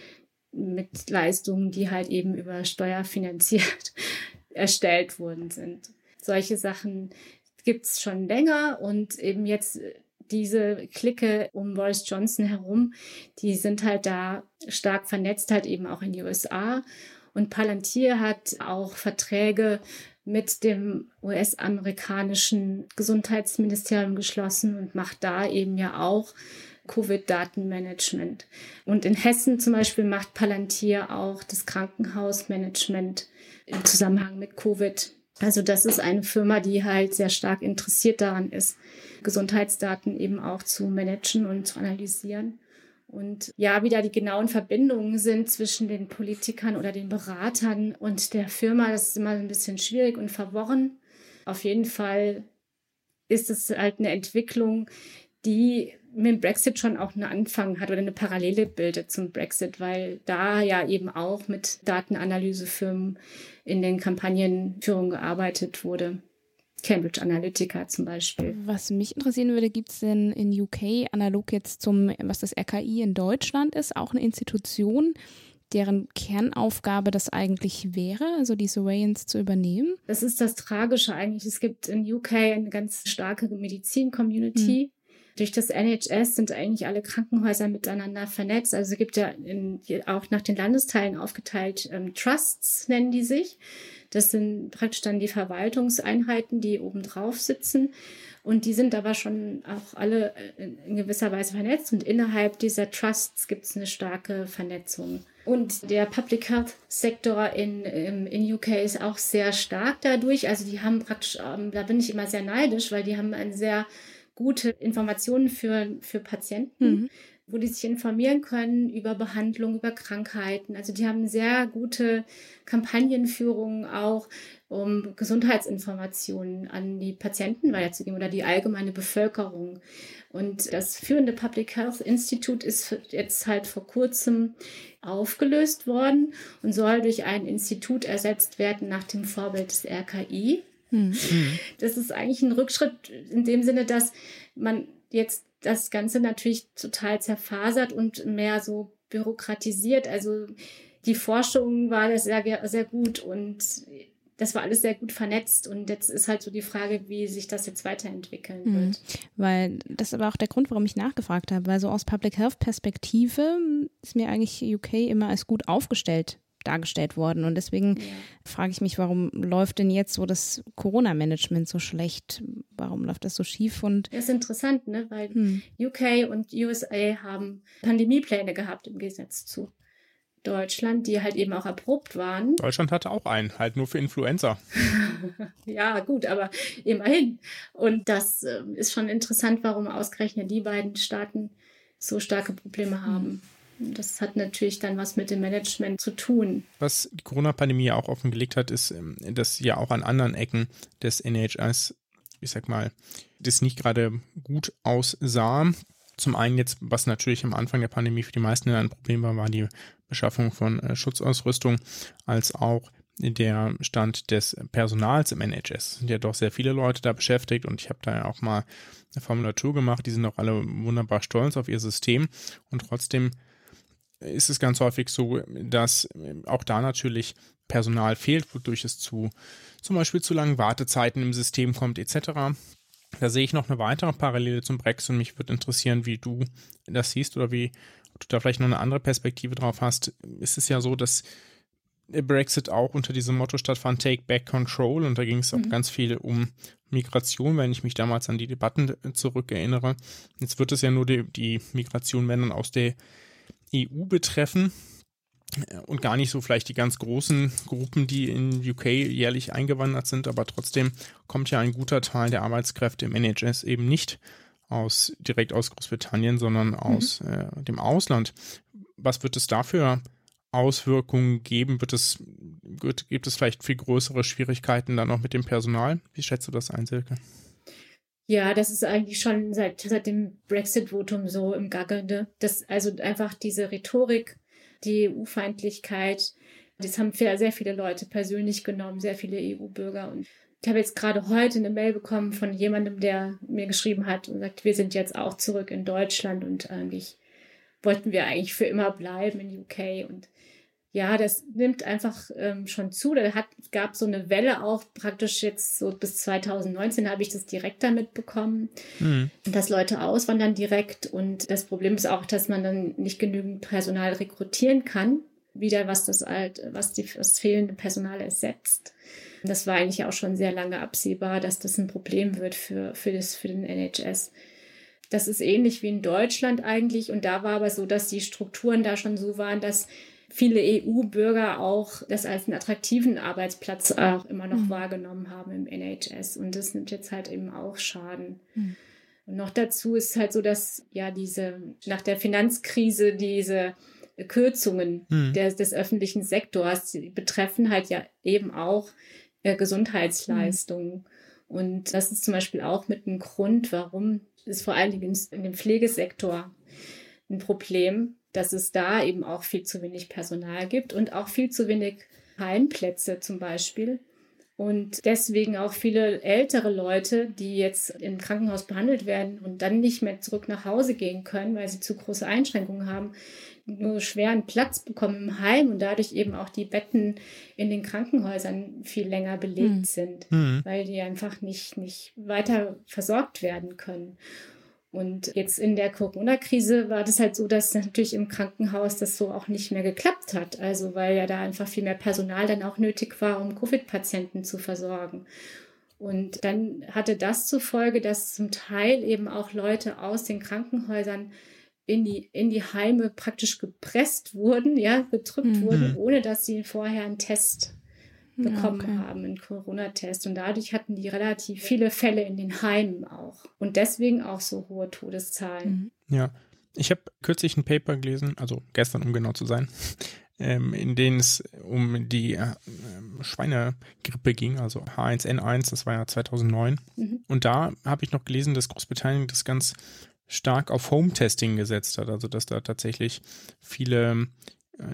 mit Leistungen, die halt eben über Steuer finanziert erstellt worden sind. Solche Sachen gibt es schon länger und eben jetzt diese Clique um Boris Johnson herum, die sind halt da stark vernetzt, halt eben auch in die USA. Und Palantir hat auch Verträge mit dem US-amerikanischen Gesundheitsministerium geschlossen und macht da eben ja auch Covid-Datenmanagement. Und in Hessen zum Beispiel macht Palantir auch das Krankenhausmanagement im Zusammenhang mit Covid. Also das ist eine Firma, die halt sehr stark interessiert daran ist, Gesundheitsdaten eben auch zu managen und zu analysieren. Und ja, wie da die genauen Verbindungen sind zwischen den Politikern oder den Beratern und der Firma, das ist immer ein bisschen schwierig und verworren. Auf jeden Fall ist es halt eine Entwicklung, die mit dem Brexit schon auch einen Anfang hat oder eine Parallele bildet zum Brexit, weil da ja eben auch mit Datenanalysefirmen in den Kampagnenführungen gearbeitet wurde. Cambridge Analytica zum Beispiel. Was mich interessieren würde, gibt es denn in UK analog jetzt zum, was das RKI in Deutschland ist, auch eine Institution, deren Kernaufgabe das eigentlich wäre, also die Surveillance zu übernehmen? Das ist das Tragische eigentlich. Es gibt in UK eine ganz starke Medizin-Community. Hm durch das NHS sind eigentlich alle Krankenhäuser miteinander vernetzt. Also es gibt ja in, auch nach den Landesteilen aufgeteilt ähm, Trusts, nennen die sich. Das sind praktisch dann die Verwaltungseinheiten, die oben drauf sitzen. Und die sind aber schon auch alle äh, in gewisser Weise vernetzt. Und innerhalb dieser Trusts gibt es eine starke Vernetzung. Und der Public Health Sektor in, in UK ist auch sehr stark dadurch. Also die haben praktisch, ähm, da bin ich immer sehr neidisch, weil die haben ein sehr gute Informationen für, für Patienten. Mhm. wo die sich informieren können über Behandlung, über Krankheiten. Also die haben sehr gute Kampagnenführungen auch, um Gesundheitsinformationen an die Patienten weiterzugeben oder die allgemeine Bevölkerung. Und das führende Public Health Institute ist jetzt halt vor kurzem aufgelöst worden und soll durch ein Institut ersetzt werden nach dem Vorbild des RKI. Hm. *laughs* Das ist eigentlich ein Rückschritt in dem Sinne, dass man jetzt das Ganze natürlich total zerfasert und mehr so bürokratisiert. Also die Forschung war sehr, sehr gut und das war alles sehr gut vernetzt und jetzt ist halt so die Frage, wie sich das jetzt weiterentwickeln mhm. wird. Weil das ist aber auch der Grund, warum ich nachgefragt habe, weil so aus Public Health Perspektive ist mir eigentlich UK immer als gut aufgestellt dargestellt worden. Und deswegen ja. frage ich mich, warum läuft denn jetzt so das Corona-Management so schlecht? Warum läuft das so schief? Und das ist interessant, ne? weil hm. UK und USA haben Pandemiepläne gehabt im Gegensatz zu Deutschland, die halt eben auch erprobt waren. Deutschland hatte auch einen, halt nur für Influenza. *laughs* ja, gut, aber immerhin. Und das äh, ist schon interessant, warum ausgerechnet die beiden Staaten so starke Probleme haben. Das hat natürlich dann was mit dem Management zu tun. Was die Corona-Pandemie auch offengelegt hat, ist, ähm, dass ja auch an anderen Ecken des NHS, ich sag mal, das nicht gerade gut aussah. Zum einen jetzt, was natürlich am Anfang der Pandemie für die meisten ein Problem war, war die Beschaffung von äh, Schutzausrüstung, als auch der Stand des Personals im NHS. Sind ja doch sehr viele Leute da beschäftigt und ich habe da ja auch mal eine Formulatur gemacht. Die sind auch alle wunderbar stolz auf ihr System und trotzdem ist es ganz häufig so, dass auch da natürlich Personal fehlt, wodurch es zu zum Beispiel zu langen Wartezeiten im System kommt, etc. Da sehe ich noch eine weitere Parallele zum Brexit und mich würde interessieren, wie du das siehst oder wie du da vielleicht noch eine andere Perspektive drauf hast. Ist es ja so, dass Brexit auch unter diesem Motto stattfand, Take Back Control und da ging es auch mhm. ganz viel um Migration, wenn ich mich damals an die Debatten zurückerinnere. Jetzt wird es ja nur die, die Migration, wenn dann aus der EU betreffen und gar nicht so vielleicht die ganz großen Gruppen, die in UK jährlich eingewandert sind, aber trotzdem kommt ja ein guter Teil der Arbeitskräfte im NHS eben nicht aus direkt aus Großbritannien, sondern aus mhm. äh, dem Ausland. Was wird es dafür Auswirkungen geben? Wird es wird, gibt es vielleicht viel größere Schwierigkeiten dann auch mit dem Personal? Wie schätzt du das ein, Silke? Ja, das ist eigentlich schon seit, seit dem Brexit-Votum so im Gaggelnde. Das, also einfach diese Rhetorik, die EU-Feindlichkeit, das haben sehr viele Leute persönlich genommen, sehr viele EU-Bürger. Und ich habe jetzt gerade heute eine Mail bekommen von jemandem, der mir geschrieben hat und sagt, wir sind jetzt auch zurück in Deutschland und eigentlich wollten wir eigentlich für immer bleiben in UK. Und ja, das nimmt einfach ähm, schon zu. Da hat, gab so eine Welle auch praktisch jetzt so bis 2019 habe ich das direkt damit bekommen, mhm. dass Leute auswandern direkt. Und das Problem ist auch, dass man dann nicht genügend Personal rekrutieren kann. Wieder was das halt, was die, das fehlende Personal ersetzt. Das war eigentlich auch schon sehr lange absehbar, dass das ein Problem wird für, für, das, für den NHS. Das ist ähnlich wie in Deutschland eigentlich. Und da war aber so, dass die Strukturen da schon so waren, dass viele EU-Bürger auch das als einen attraktiven Arbeitsplatz auch immer noch mhm. wahrgenommen haben im NHS. Und das nimmt jetzt halt eben auch Schaden. Mhm. Und noch dazu ist halt so, dass ja diese, nach der Finanzkrise diese Kürzungen mhm. des, des öffentlichen Sektors die betreffen halt ja eben auch äh, Gesundheitsleistungen. Mhm. Und das ist zum Beispiel auch mit einem Grund, warum es vor allen Dingen in dem Pflegesektor ein Problem, dass es da eben auch viel zu wenig Personal gibt und auch viel zu wenig Heimplätze zum Beispiel. Und deswegen auch viele ältere Leute, die jetzt im Krankenhaus behandelt werden und dann nicht mehr zurück nach Hause gehen können, weil sie zu große Einschränkungen haben, nur schweren Platz bekommen im Heim und dadurch eben auch die Betten in den Krankenhäusern viel länger belegt mhm. sind, mhm. weil die einfach nicht, nicht weiter versorgt werden können. Und jetzt in der Corona-Krise war das halt so, dass natürlich im Krankenhaus das so auch nicht mehr geklappt hat. Also weil ja da einfach viel mehr Personal dann auch nötig war, um Covid-Patienten zu versorgen. Und dann hatte das zur Folge, dass zum Teil eben auch Leute aus den Krankenhäusern in die, in die Heime praktisch gepresst wurden, ja, gedrückt mhm. wurden, ohne dass sie vorher einen Test bekommen okay. haben, einen Corona-Test. Und dadurch hatten die relativ viele Fälle in den Heimen auch. Und deswegen auch so hohe Todeszahlen. Mhm. Ja. Ich habe kürzlich ein Paper gelesen, also gestern, um genau zu sein, *laughs* ähm, in denen es um die äh, Schweinegrippe ging, also H1N1, das war ja 2009. Mhm. Und da habe ich noch gelesen, dass Großbritannien das ganz stark auf Home-Testing gesetzt hat, also dass da tatsächlich viele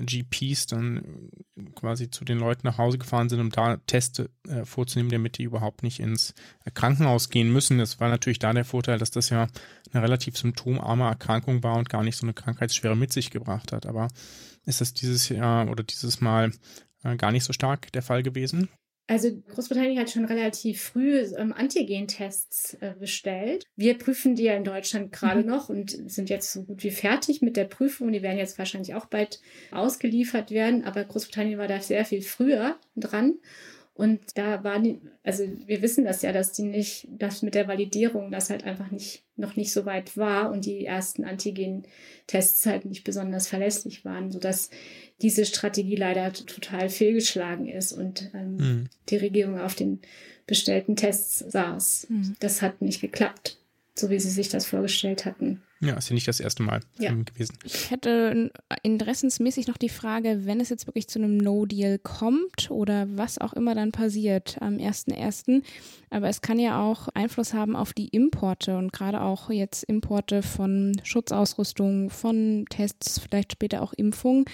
GPs dann quasi zu den Leuten nach Hause gefahren sind, um da Teste äh, vorzunehmen, damit die überhaupt nicht ins Krankenhaus gehen müssen. Das war natürlich da der Vorteil, dass das ja eine relativ symptomarme Erkrankung war und gar nicht so eine Krankheitsschwere mit sich gebracht hat. Aber ist das dieses Jahr oder dieses Mal äh, gar nicht so stark der Fall gewesen? Also Großbritannien hat schon relativ früh ähm, Antigen-Tests äh, bestellt. Wir prüfen die ja in Deutschland gerade mhm. noch und sind jetzt so gut wie fertig mit der Prüfung. Die werden jetzt wahrscheinlich auch bald ausgeliefert werden, aber Großbritannien war da sehr viel früher dran. Und da waren die, also wir wissen das ja, dass die nicht, dass mit der Validierung das halt einfach nicht, noch nicht so weit war und die ersten Antigen-Tests halt nicht besonders verlässlich waren, sodass diese Strategie leider total fehlgeschlagen ist und ähm, mhm. die Regierung auf den bestellten Tests saß. Mhm. Das hat nicht geklappt, so wie sie sich das vorgestellt hatten. Ja, ist ja nicht das erste Mal ja. gewesen. Ich hätte interessensmäßig noch die Frage, wenn es jetzt wirklich zu einem No-Deal kommt oder was auch immer dann passiert am 1.1., aber es kann ja auch Einfluss haben auf die Importe und gerade auch jetzt Importe von Schutzausrüstung, von Tests, vielleicht später auch Impfungen.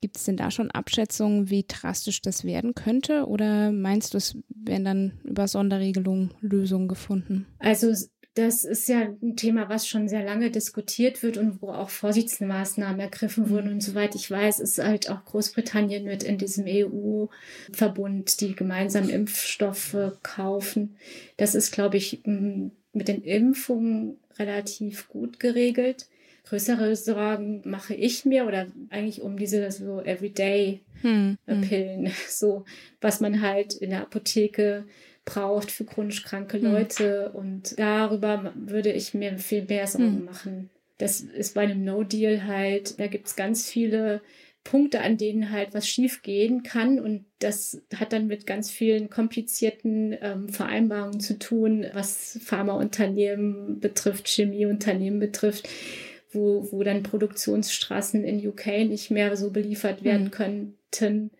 Gibt es denn da schon Abschätzungen, wie drastisch das werden könnte? Oder meinst du, es werden dann über Sonderregelungen Lösungen gefunden? Also das ist ja ein Thema, was schon sehr lange diskutiert wird und wo auch Vorsichtsmaßnahmen ergriffen wurden. Und soweit ich weiß, ist halt auch Großbritannien mit in diesem EU-Verbund, die gemeinsam Impfstoffe kaufen. Das ist, glaube ich, mit den Impfungen relativ gut geregelt. Größere Sorgen mache ich mir oder eigentlich um diese so Everyday-Pillen, hm, hm. *laughs* so was man halt in der Apotheke braucht für chronisch kranke hm. Leute. Mhm. Und darüber würde ich mir viel mehr Sorgen mhm. machen. Das ist bei einem No-Deal halt, da gibt es ganz viele Punkte, an denen halt was schief gehen kann. Und das hat dann mit ganz vielen komplizierten ähm, Vereinbarungen zu tun, was Pharmaunternehmen betrifft, Chemieunternehmen betrifft, wo, wo dann Produktionsstraßen in UK nicht mehr so beliefert werden mhm. könnten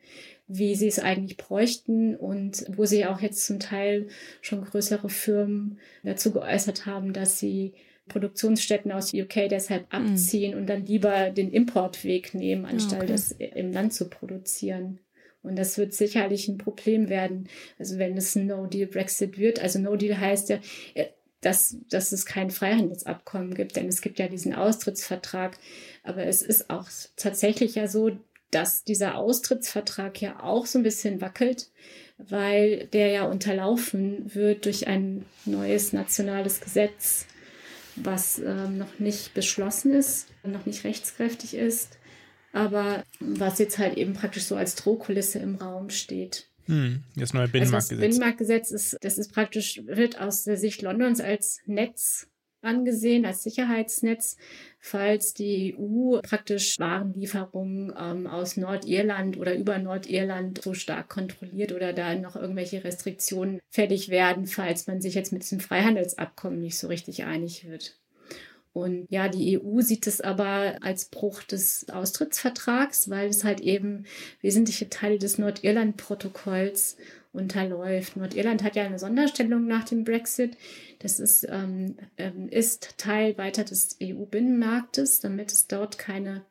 wie sie es eigentlich bräuchten und wo sie auch jetzt zum Teil schon größere Firmen dazu geäußert haben, dass sie Produktionsstätten aus UK deshalb mhm. abziehen mm. und dann lieber den Importweg nehmen, anstatt okay. das im Land zu produzieren. Und das wird sicherlich ein Problem werden, also wenn es ein No-Deal-Brexit wird. Also No-Deal heißt ja, äh, dass, dass es kein Freihandelsabkommen gibt, denn es gibt ja diesen Austrittsvertrag. Aber es ist auch tatsächlich ja so, dass dieser Austrittsvertrag ja auch so ein bisschen wackelt, weil der ja unterlaufen wird durch ein neues nationales Gesetz, was ähm, noch nicht beschlossen ist, noch nicht rechtskräftig ist, aber was jetzt halt eben praktisch so als Drohkulisse im Raum steht. Hm, das neue Binnenmarktgesetz. Also das Binnenmarktgesetz ist, das ist praktisch, wird aus der Sicht Londons als Netz angesehen, als Sicherheitsnetz, falls die EU praktisch Warenlieferungen ähm, aus Nordirland oder über Nordirland so stark kontrolliert oder da noch irgendwelche Restriktionen fällig werden, falls man sich jetzt mit diesem Freihandelsabkommen nicht so richtig einig wird. Und ja, die EU sieht es aber als Bruch des Austrittsvertrags, weil es halt eben wesentliche Teile des Nordirland-Protokolls unterläuft. Nordirland hat ja eine Sonderstellung nach dem Brexit. Das ist, ähm, ähm ist Teil weiter des EU-Binnenmarktes, damit es dort keine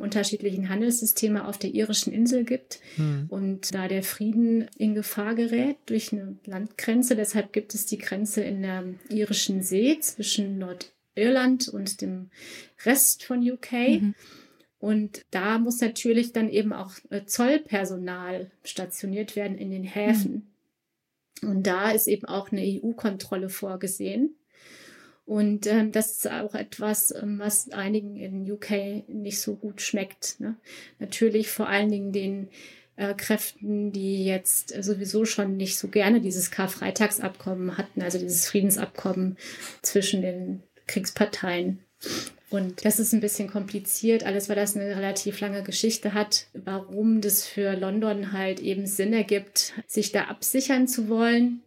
unterschiedlichen Handelssysteme auf der irischen Insel gibt hm. und da der Frieden in Gefahr gerät durch eine Landgrenze. Deshalb gibt es die Grenze in der irischen See zwischen Nordirland und dem Rest von UK. Mhm. Und da muss natürlich dann eben auch äh, Zollpersonal stationiert werden in den Häfen. Mhm. Und da ist eben auch eine EU-Kontrolle vorgesehen. Und ähm, das ist auch etwas, ähm, was einigen in UK nicht so gut schmeckt. Ne? Natürlich vor allen Dingen den äh, Kräften, die jetzt sowieso schon nicht so gerne dieses Karfreitagsabkommen hatten, also dieses Friedensabkommen zwischen den Kriegsparteien. Und das ist ein bisschen kompliziert, alles weil das eine relativ lange Geschichte hat, warum das für London halt eben Sinn ergibt, sich da absichern zu wollen.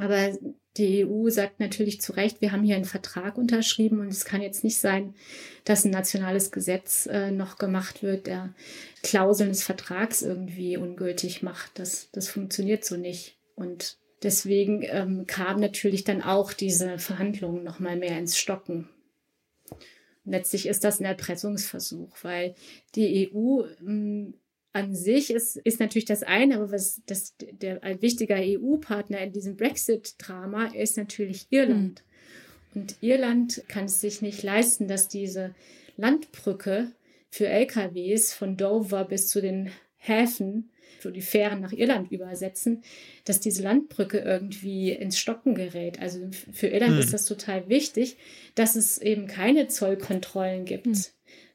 Aber Die EU sagt natürlich zu Recht, wir haben hier einen Vertrag unterschrieben und es kann jetzt nicht sein, dass ein nationales Gesetz äh, noch gemacht wird, der Klauseln des Vertrags irgendwie ungültig macht. Das, das funktioniert so nicht. Und deswegen ähm, kam natürlich dann auch diese Verhandlungen noch mal mehr ins Stocken. Und letztlich ist das ein Erpressungsversuch, weil die EU ähm, an sich ist, ist natürlich das eine, aber was das, der, ein wichtiger EU-Partner in diesem Brexit-Drama ist natürlich Irland. Mhm. Und Irland kann es sich nicht leisten, dass diese Landbrücke für LKWs von Dover bis zu den Häfen, wo die Fähren nach Irland übersetzen, dass diese Landbrücke irgendwie ins Stocken gerät. Also für Irland mhm. ist das total wichtig, dass es eben keine Zollkontrollen gibt mhm.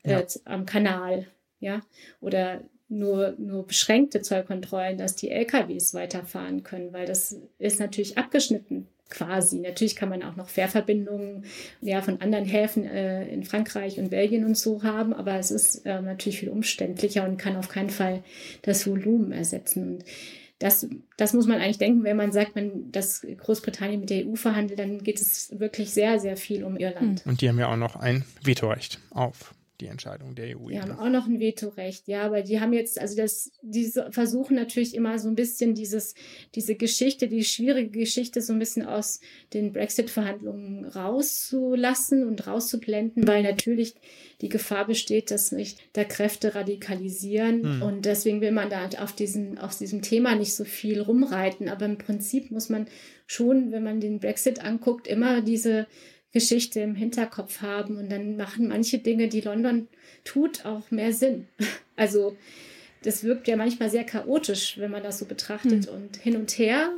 äh, am Kanal. Ja, oder nur, nur beschränkte Zollkontrollen, dass die LKWs weiterfahren können, weil das ist natürlich abgeschnitten quasi. Natürlich kann man auch noch Fährverbindungen ja, von anderen Häfen äh, in Frankreich und Belgien und so haben, aber es ist äh, natürlich viel umständlicher und kann auf keinen Fall das Volumen ersetzen. Und das, das muss man eigentlich denken, wenn man sagt, man, dass Großbritannien mit der EU verhandelt, dann geht es wirklich sehr, sehr viel um Irland. Und die haben ja auch noch ein Vetorecht auf die Entscheidung der EU. Die haben auch noch ein Vetorecht, ja, aber die haben jetzt, also das, die versuchen natürlich immer so ein bisschen dieses, diese Geschichte, die schwierige Geschichte so ein bisschen aus den Brexit-Verhandlungen rauszulassen und rauszublenden, weil natürlich die Gefahr besteht, dass sich da Kräfte radikalisieren hm. und deswegen will man da auf diesen, auf diesem Thema nicht so viel rumreiten, aber im Prinzip muss man schon, wenn man den Brexit anguckt, immer diese Geschichte im Hinterkopf haben und dann machen manche Dinge, die London tut, auch mehr Sinn. *laughs* Also das wirkt ja manchmal sehr chaotisch, wenn man das so betrachtet mhm. und hin und her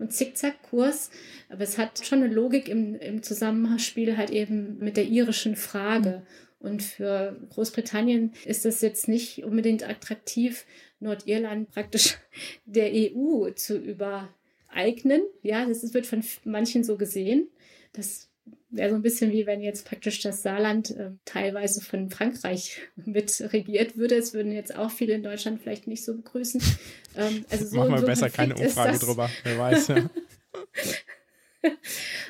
und Zickzackkurs. Aber es hat schon eine Logik im, im Zusammenspiel halt eben mit der irischen Frage. Mhm. Und für Großbritannien ist das jetzt nicht unbedingt attraktiv, Nordirland praktisch *laughs* der EU zu übereignen. Ja, das wird von manchen so gesehen. Das wäre so ein bisschen wie wenn jetzt praktisch das Saarland äh, teilweise von Frankreich *laughs* mit regiert würde. Es würden jetzt auch viele in Deutschland vielleicht nicht so begrüßen. Ähm, also so, Machen wir so besser keine Umfrage drüber, wer weiß. Ja. *laughs*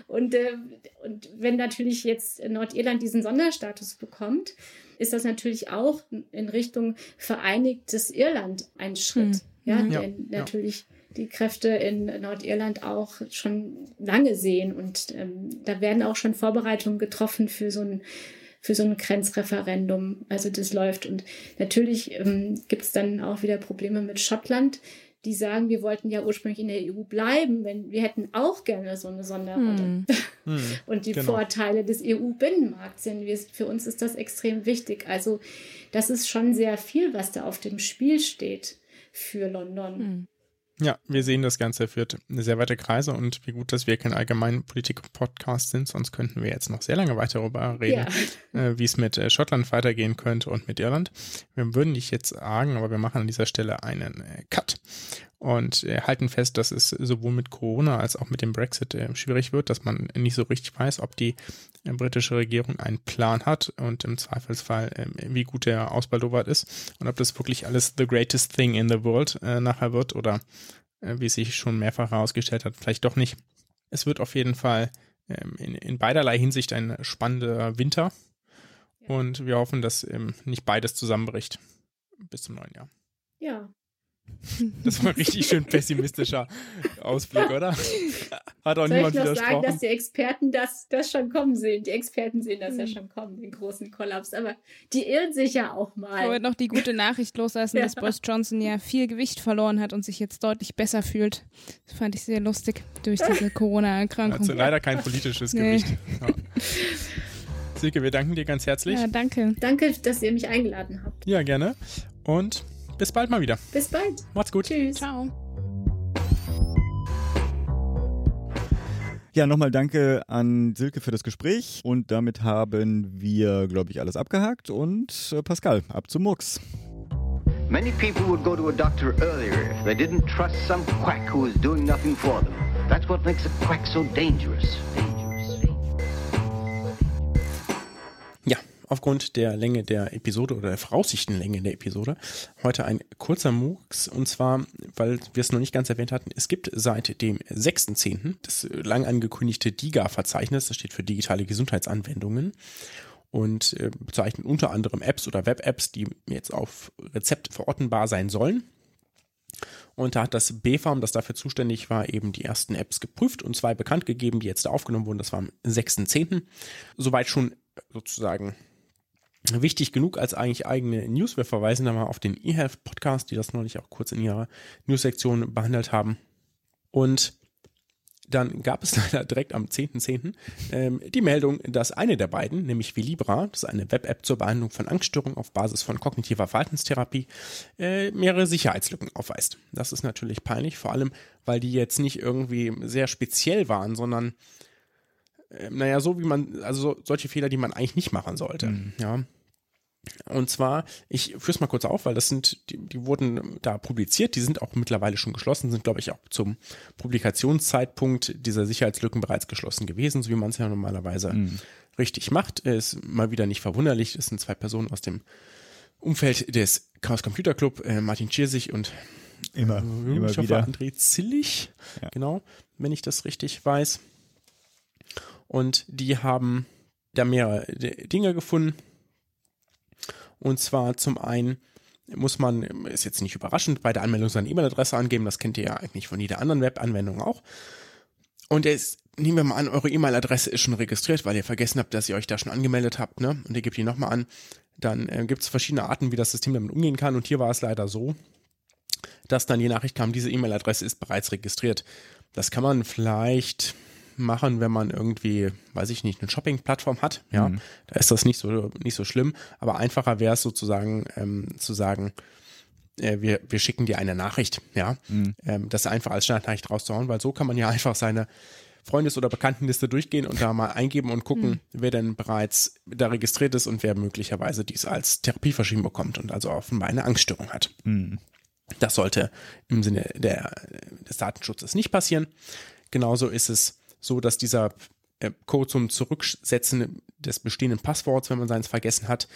und, äh, und wenn natürlich jetzt Nordirland diesen Sonderstatus bekommt, ist das natürlich auch in Richtung vereinigtes Irland ein Schritt. Hm. Ja, mhm. ja, denn natürlich die Kräfte in Nordirland auch schon lange sehen. Und ähm, da werden auch schon Vorbereitungen getroffen für so ein für so ein Grenzreferendum. Also das läuft. Und natürlich ähm, gibt es dann auch wieder Probleme mit Schottland, die sagen, wir wollten ja ursprünglich in der EU bleiben, wenn wir hätten auch gerne so eine Sonderrolle. Hm. *laughs* hm. Und die genau. Vorteile des EU-Binnenmarkts sind, wir, für uns ist das extrem wichtig. Also das ist schon sehr viel, was da auf dem Spiel steht für London. Hm. Ja, wir sehen, das Ganze führt eine sehr weite Kreise und wie gut, dass wir kein allgemein Politik-Podcast sind, sonst könnten wir jetzt noch sehr lange weiter darüber reden, ja. äh, wie es mit äh, Schottland weitergehen könnte und mit Irland. Wir würden dich jetzt sagen, aber wir machen an dieser Stelle einen äh, Cut und äh, halten fest, dass es sowohl mit Corona als auch mit dem Brexit äh, schwierig wird, dass man nicht so richtig weiß, ob die äh, britische Regierung einen Plan hat und im Zweifelsfall, ähm, wie gut der ausbaldowert ist und ob das wirklich alles the greatest thing in the world nachher wird oder wie es sich schon mehrfach herausgestellt hat, vielleicht doch nicht. Es wird auf jeden Fall ähm, in, in beiderlei Hinsicht ein spannender Winter und wir hoffen, dass ähm, nicht beides zusammenbricht bis zum neuen Jahr. Ja, das war ein richtig schön pessimistischer Ausblick, oder? Hat auch Soll niemand ich noch sagen, dass die Experten das, das schon kommen sehen. Die Experten sehen das ja hm. schon kommen, den großen Kollaps. Aber die irren sich ja auch mal. Ich wollte noch die gute Nachricht loslassen, ja. dass Boris Johnson ja viel Gewicht verloren hat und sich jetzt deutlich besser fühlt. Das fand ich sehr lustig durch diese *laughs* Corona-Erkrankung. Also leider kein politisches nee. Gewicht. Ja. *laughs* Silke, wir danken dir ganz herzlich. Ja, danke. Danke, dass ihr mich eingeladen habt. Ja, gerne. Und bis bald mal wieder. Bis bald. Macht's gut. Tschüss. Ciao. Ja, nochmal danke an Silke für das Gespräch und damit haben wir, glaube ich, alles abgehakt und äh, Pascal, ab zum Mux. Many people would go to a doctor earlier if they didn't trust some quack who is doing nothing for them. That's what makes a quack so dangerous. Aufgrund der Länge der Episode oder der voraussichtlichen der Episode heute ein kurzer MOOCs und zwar, weil wir es noch nicht ganz erwähnt hatten, es gibt seit dem 6.10. das lang angekündigte DIGA-Verzeichnis, das steht für digitale Gesundheitsanwendungen und äh, bezeichnet unter anderem Apps oder Web-Apps, die jetzt auf Rezept verortenbar sein sollen. Und da hat das BFARM, das dafür zuständig war, eben die ersten Apps geprüft und zwei bekannt gegeben, die jetzt aufgenommen wurden. Das war am 6.10. Soweit schon sozusagen wichtig genug als eigentlich eigene News. Wir verweisen da mal auf den eHealth Podcast, die das neulich auch kurz in ihrer News-Sektion behandelt haben. Und dann gab es *laughs* leider direkt am 10.10. .10., ähm, die Meldung, dass eine der beiden, nämlich Vilibra, das ist eine Web-App zur Behandlung von Angststörungen auf Basis von kognitiver Verhaltenstherapie, äh, mehrere Sicherheitslücken aufweist. Das ist natürlich peinlich, vor allem, weil die jetzt nicht irgendwie sehr speziell waren, sondern äh, naja, so wie man, also so, solche Fehler, die man eigentlich nicht machen sollte. Mhm. Ja. Und zwar, ich führe es mal kurz auf, weil das sind, die, die wurden da publiziert, die sind auch mittlerweile schon geschlossen, sind, glaube ich, auch zum Publikationszeitpunkt dieser Sicherheitslücken bereits geschlossen gewesen, so wie man es ja normalerweise mhm. richtig macht. Ist mal wieder nicht verwunderlich, es sind zwei Personen aus dem Umfeld des Chaos Computer Club, äh, Martin Schirsich und immer, äh, immer ich hoffe, wieder. André Zillig, ja. genau, wenn ich das richtig weiß. Und die haben da mehrere Dinge gefunden und zwar zum einen muss man, ist jetzt nicht überraschend, bei der Anmeldung seine E-Mail-Adresse angeben. Das kennt ihr ja eigentlich von jeder anderen Web-Anwendung auch. Und jetzt nehmen wir mal an, eure E-Mail-Adresse ist schon registriert, weil ihr vergessen habt, dass ihr euch da schon angemeldet habt, ne? Und ihr gebt die nochmal an. Dann äh, gibt es verschiedene Arten, wie das System damit umgehen kann. Und hier war es leider so, dass dann die Nachricht kam, diese E-Mail-Adresse ist bereits registriert. Das kann man vielleicht machen, wenn man irgendwie, weiß ich nicht, eine Shopping-Plattform hat. Ja, mhm. da ist das nicht so, nicht so schlimm. Aber einfacher wäre es sozusagen ähm, zu sagen, äh, wir, wir schicken dir eine Nachricht. Ja, mhm. ähm, das einfach als Standardnachricht rauszuhauen, weil so kann man ja einfach seine Freundes- oder Bekanntenliste durchgehen und da mal eingeben und gucken, mhm. wer denn bereits da registriert ist und wer möglicherweise dies als Therapie verschrieben bekommt und also offenbar eine Angststörung hat. Mhm. Das sollte im Sinne der, des Datenschutzes nicht passieren. Genauso ist es so dass dieser äh, Code zum Zurücksetzen des bestehenden Passworts, wenn man seins vergessen hat,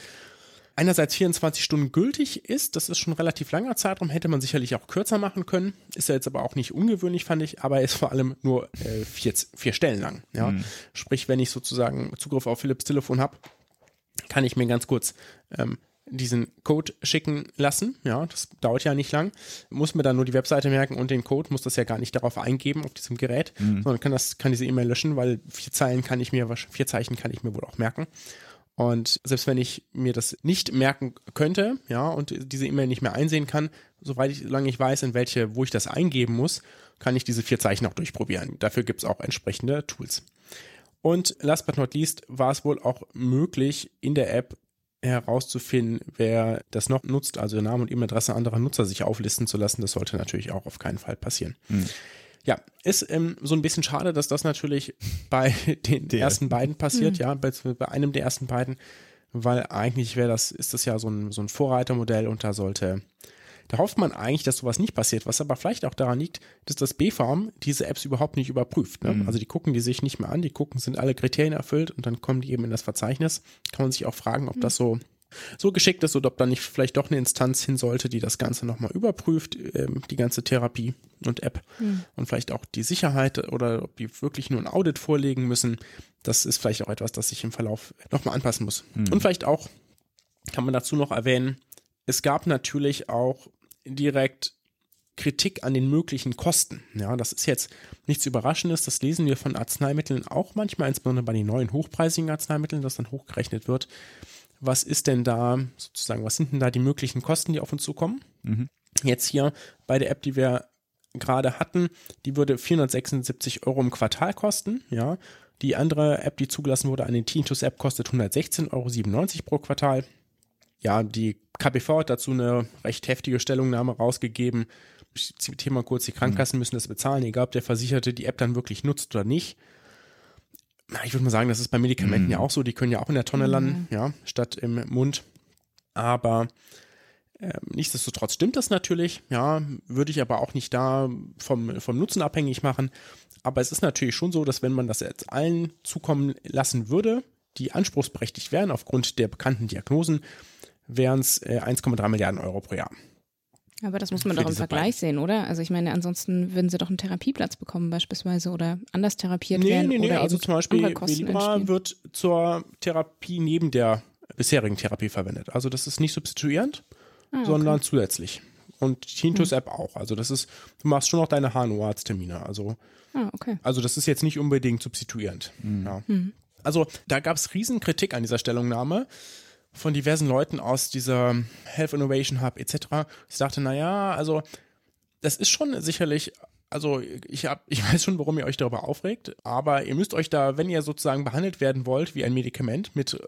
einerseits 24 Stunden gültig ist. Das ist schon ein relativ langer Zeitraum, hätte man sicherlich auch kürzer machen können. Ist ja jetzt aber auch nicht ungewöhnlich, fand ich, aber ist vor allem nur äh, vier, vier Stellen lang. Ja? Mhm. Sprich, wenn ich sozusagen Zugriff auf Philips Telefon habe, kann ich mir ganz kurz ähm, diesen Code schicken lassen. Ja, das dauert ja nicht lang. Muss mir dann nur die Webseite merken und den Code, muss das ja gar nicht darauf eingeben auf diesem Gerät, mhm. sondern kann das, kann diese E-Mail löschen, weil vier Zeilen kann ich mir, vier Zeichen kann ich mir wohl auch merken. Und selbst wenn ich mir das nicht merken könnte, ja, und diese E-Mail nicht mehr einsehen kann, soweit ich, solange ich weiß, in welche, wo ich das eingeben muss, kann ich diese vier Zeichen auch durchprobieren. Dafür gibt es auch entsprechende Tools. Und last but not least war es wohl auch möglich, in der App herauszufinden, wer das noch nutzt, also Name und E-Mail-Adresse anderer Nutzer sich auflisten zu lassen. Das sollte natürlich auch auf keinen Fall passieren. Mhm. Ja, ist ähm, so ein bisschen schade, dass das natürlich bei *laughs* den der. ersten beiden passiert, mhm. ja, bei, bei, einem der ersten beiden, weil eigentlich wäre das, ist das ja so ein, so ein Vorreitermodell und da sollte da hofft man eigentlich, dass sowas nicht passiert, was aber vielleicht auch daran liegt, dass das B-Farm diese Apps überhaupt nicht überprüft. Ne? Mhm. Also die gucken die sich nicht mehr an, die gucken, sind alle Kriterien erfüllt und dann kommen die eben in das Verzeichnis. Kann man sich auch fragen, ob mhm. das so so geschickt ist oder ob da nicht vielleicht doch eine Instanz hin sollte, die das Ganze nochmal überprüft, ähm, die ganze Therapie und App mhm. und vielleicht auch die Sicherheit oder ob die wirklich nur ein Audit vorlegen müssen. Das ist vielleicht auch etwas, das sich im Verlauf nochmal anpassen muss. Mhm. Und vielleicht auch kann man dazu noch erwähnen, es gab natürlich auch direkt Kritik an den möglichen Kosten. Ja, das ist jetzt nichts Überraschendes. Das lesen wir von Arzneimitteln auch manchmal, insbesondere bei den neuen hochpreisigen Arzneimitteln, dass dann hochgerechnet wird. Was ist denn da sozusagen, was sind denn da die möglichen Kosten, die auf uns zukommen? Mhm. Jetzt hier bei der App, die wir gerade hatten, die würde 476 Euro im Quartal kosten. Ja, die andere App, die zugelassen wurde, eine Tintus App, kostet 116,97 Euro pro Quartal ja, die KPV hat dazu eine recht heftige Stellungnahme rausgegeben. Ich zitiere mal kurz, die Krankenkassen müssen das bezahlen, egal ob der Versicherte die App dann wirklich nutzt oder nicht. Na, ich würde mal sagen, das ist bei Medikamenten mhm. ja auch so, die können ja auch in der Tonne mhm. landen, ja, statt im Mund. Aber äh, nichtsdestotrotz stimmt das natürlich, ja, würde ich aber auch nicht da vom, vom Nutzen abhängig machen. Aber es ist natürlich schon so, dass wenn man das jetzt allen zukommen lassen würde, die anspruchsberechtigt wären aufgrund der bekannten Diagnosen, wären es äh, 1,3 Milliarden Euro pro Jahr. Aber das muss man doch im Vergleich beiden. sehen, oder? Also ich meine, ansonsten würden sie doch einen Therapieplatz bekommen beispielsweise oder anders therapiert Nee, werden nee, nee. oder Also eben zum Beispiel Velibra wird zur Therapie neben der bisherigen Therapie verwendet. Also das ist nicht substituierend, Ah, okay. sondern zusätzlich. Und Tintus-App auch. Also das ist, du machst schon noch deine HNO-Arzttermine. Also, Ah, okay. also das ist jetzt nicht unbedingt substituierend. Ja. Also da gab es Riesenkritik an dieser Stellungnahme von diversen Leuten aus dieser Health Innovation Hub etc. Ich dachte, naja, also das ist schon sicherlich, also ich hab, *laughs* ich weiß schon, warum ihr euch darüber aufregt, aber ihr müsst euch da, wenn ihr sozusagen behandelt werden wollt wie ein Medikament mit äh,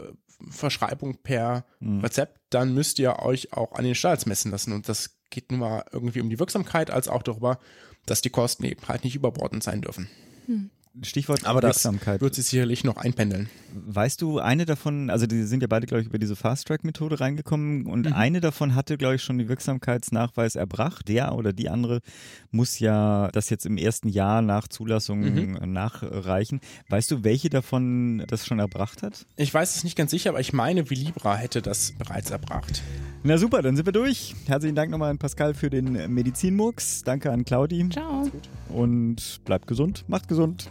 Verschreibung per Rezept, dann müsst ihr euch auch an den Standards messen lassen und das geht nun mal irgendwie um die Wirksamkeit als auch darüber, dass die Kosten eben halt nicht überbordend sein dürfen. Stichwort Aber das Wirksamkeit. wird sich sicherlich noch einpendeln. Weißt du, eine davon, also die sind ja beide, glaube ich, über diese Fast-Track-Methode reingekommen und eine davon hatte, glaube ich, schon die Wirksamkeitsnachweis erbracht. Der oder die andere muss ja das jetzt im ersten Jahr nach Zulassung nachreichen. Weißt du, welche davon das schon erbracht hat? Ich weiß es nicht ganz sicher, aber ich meine, Vilibra hätte das bereits erbracht. Na super, dann sind wir durch. Herzlichen Dank nochmal an Pascal für den Medizinmurks. Danke an Claudi Ciao. und bleibt gesund, macht gesund.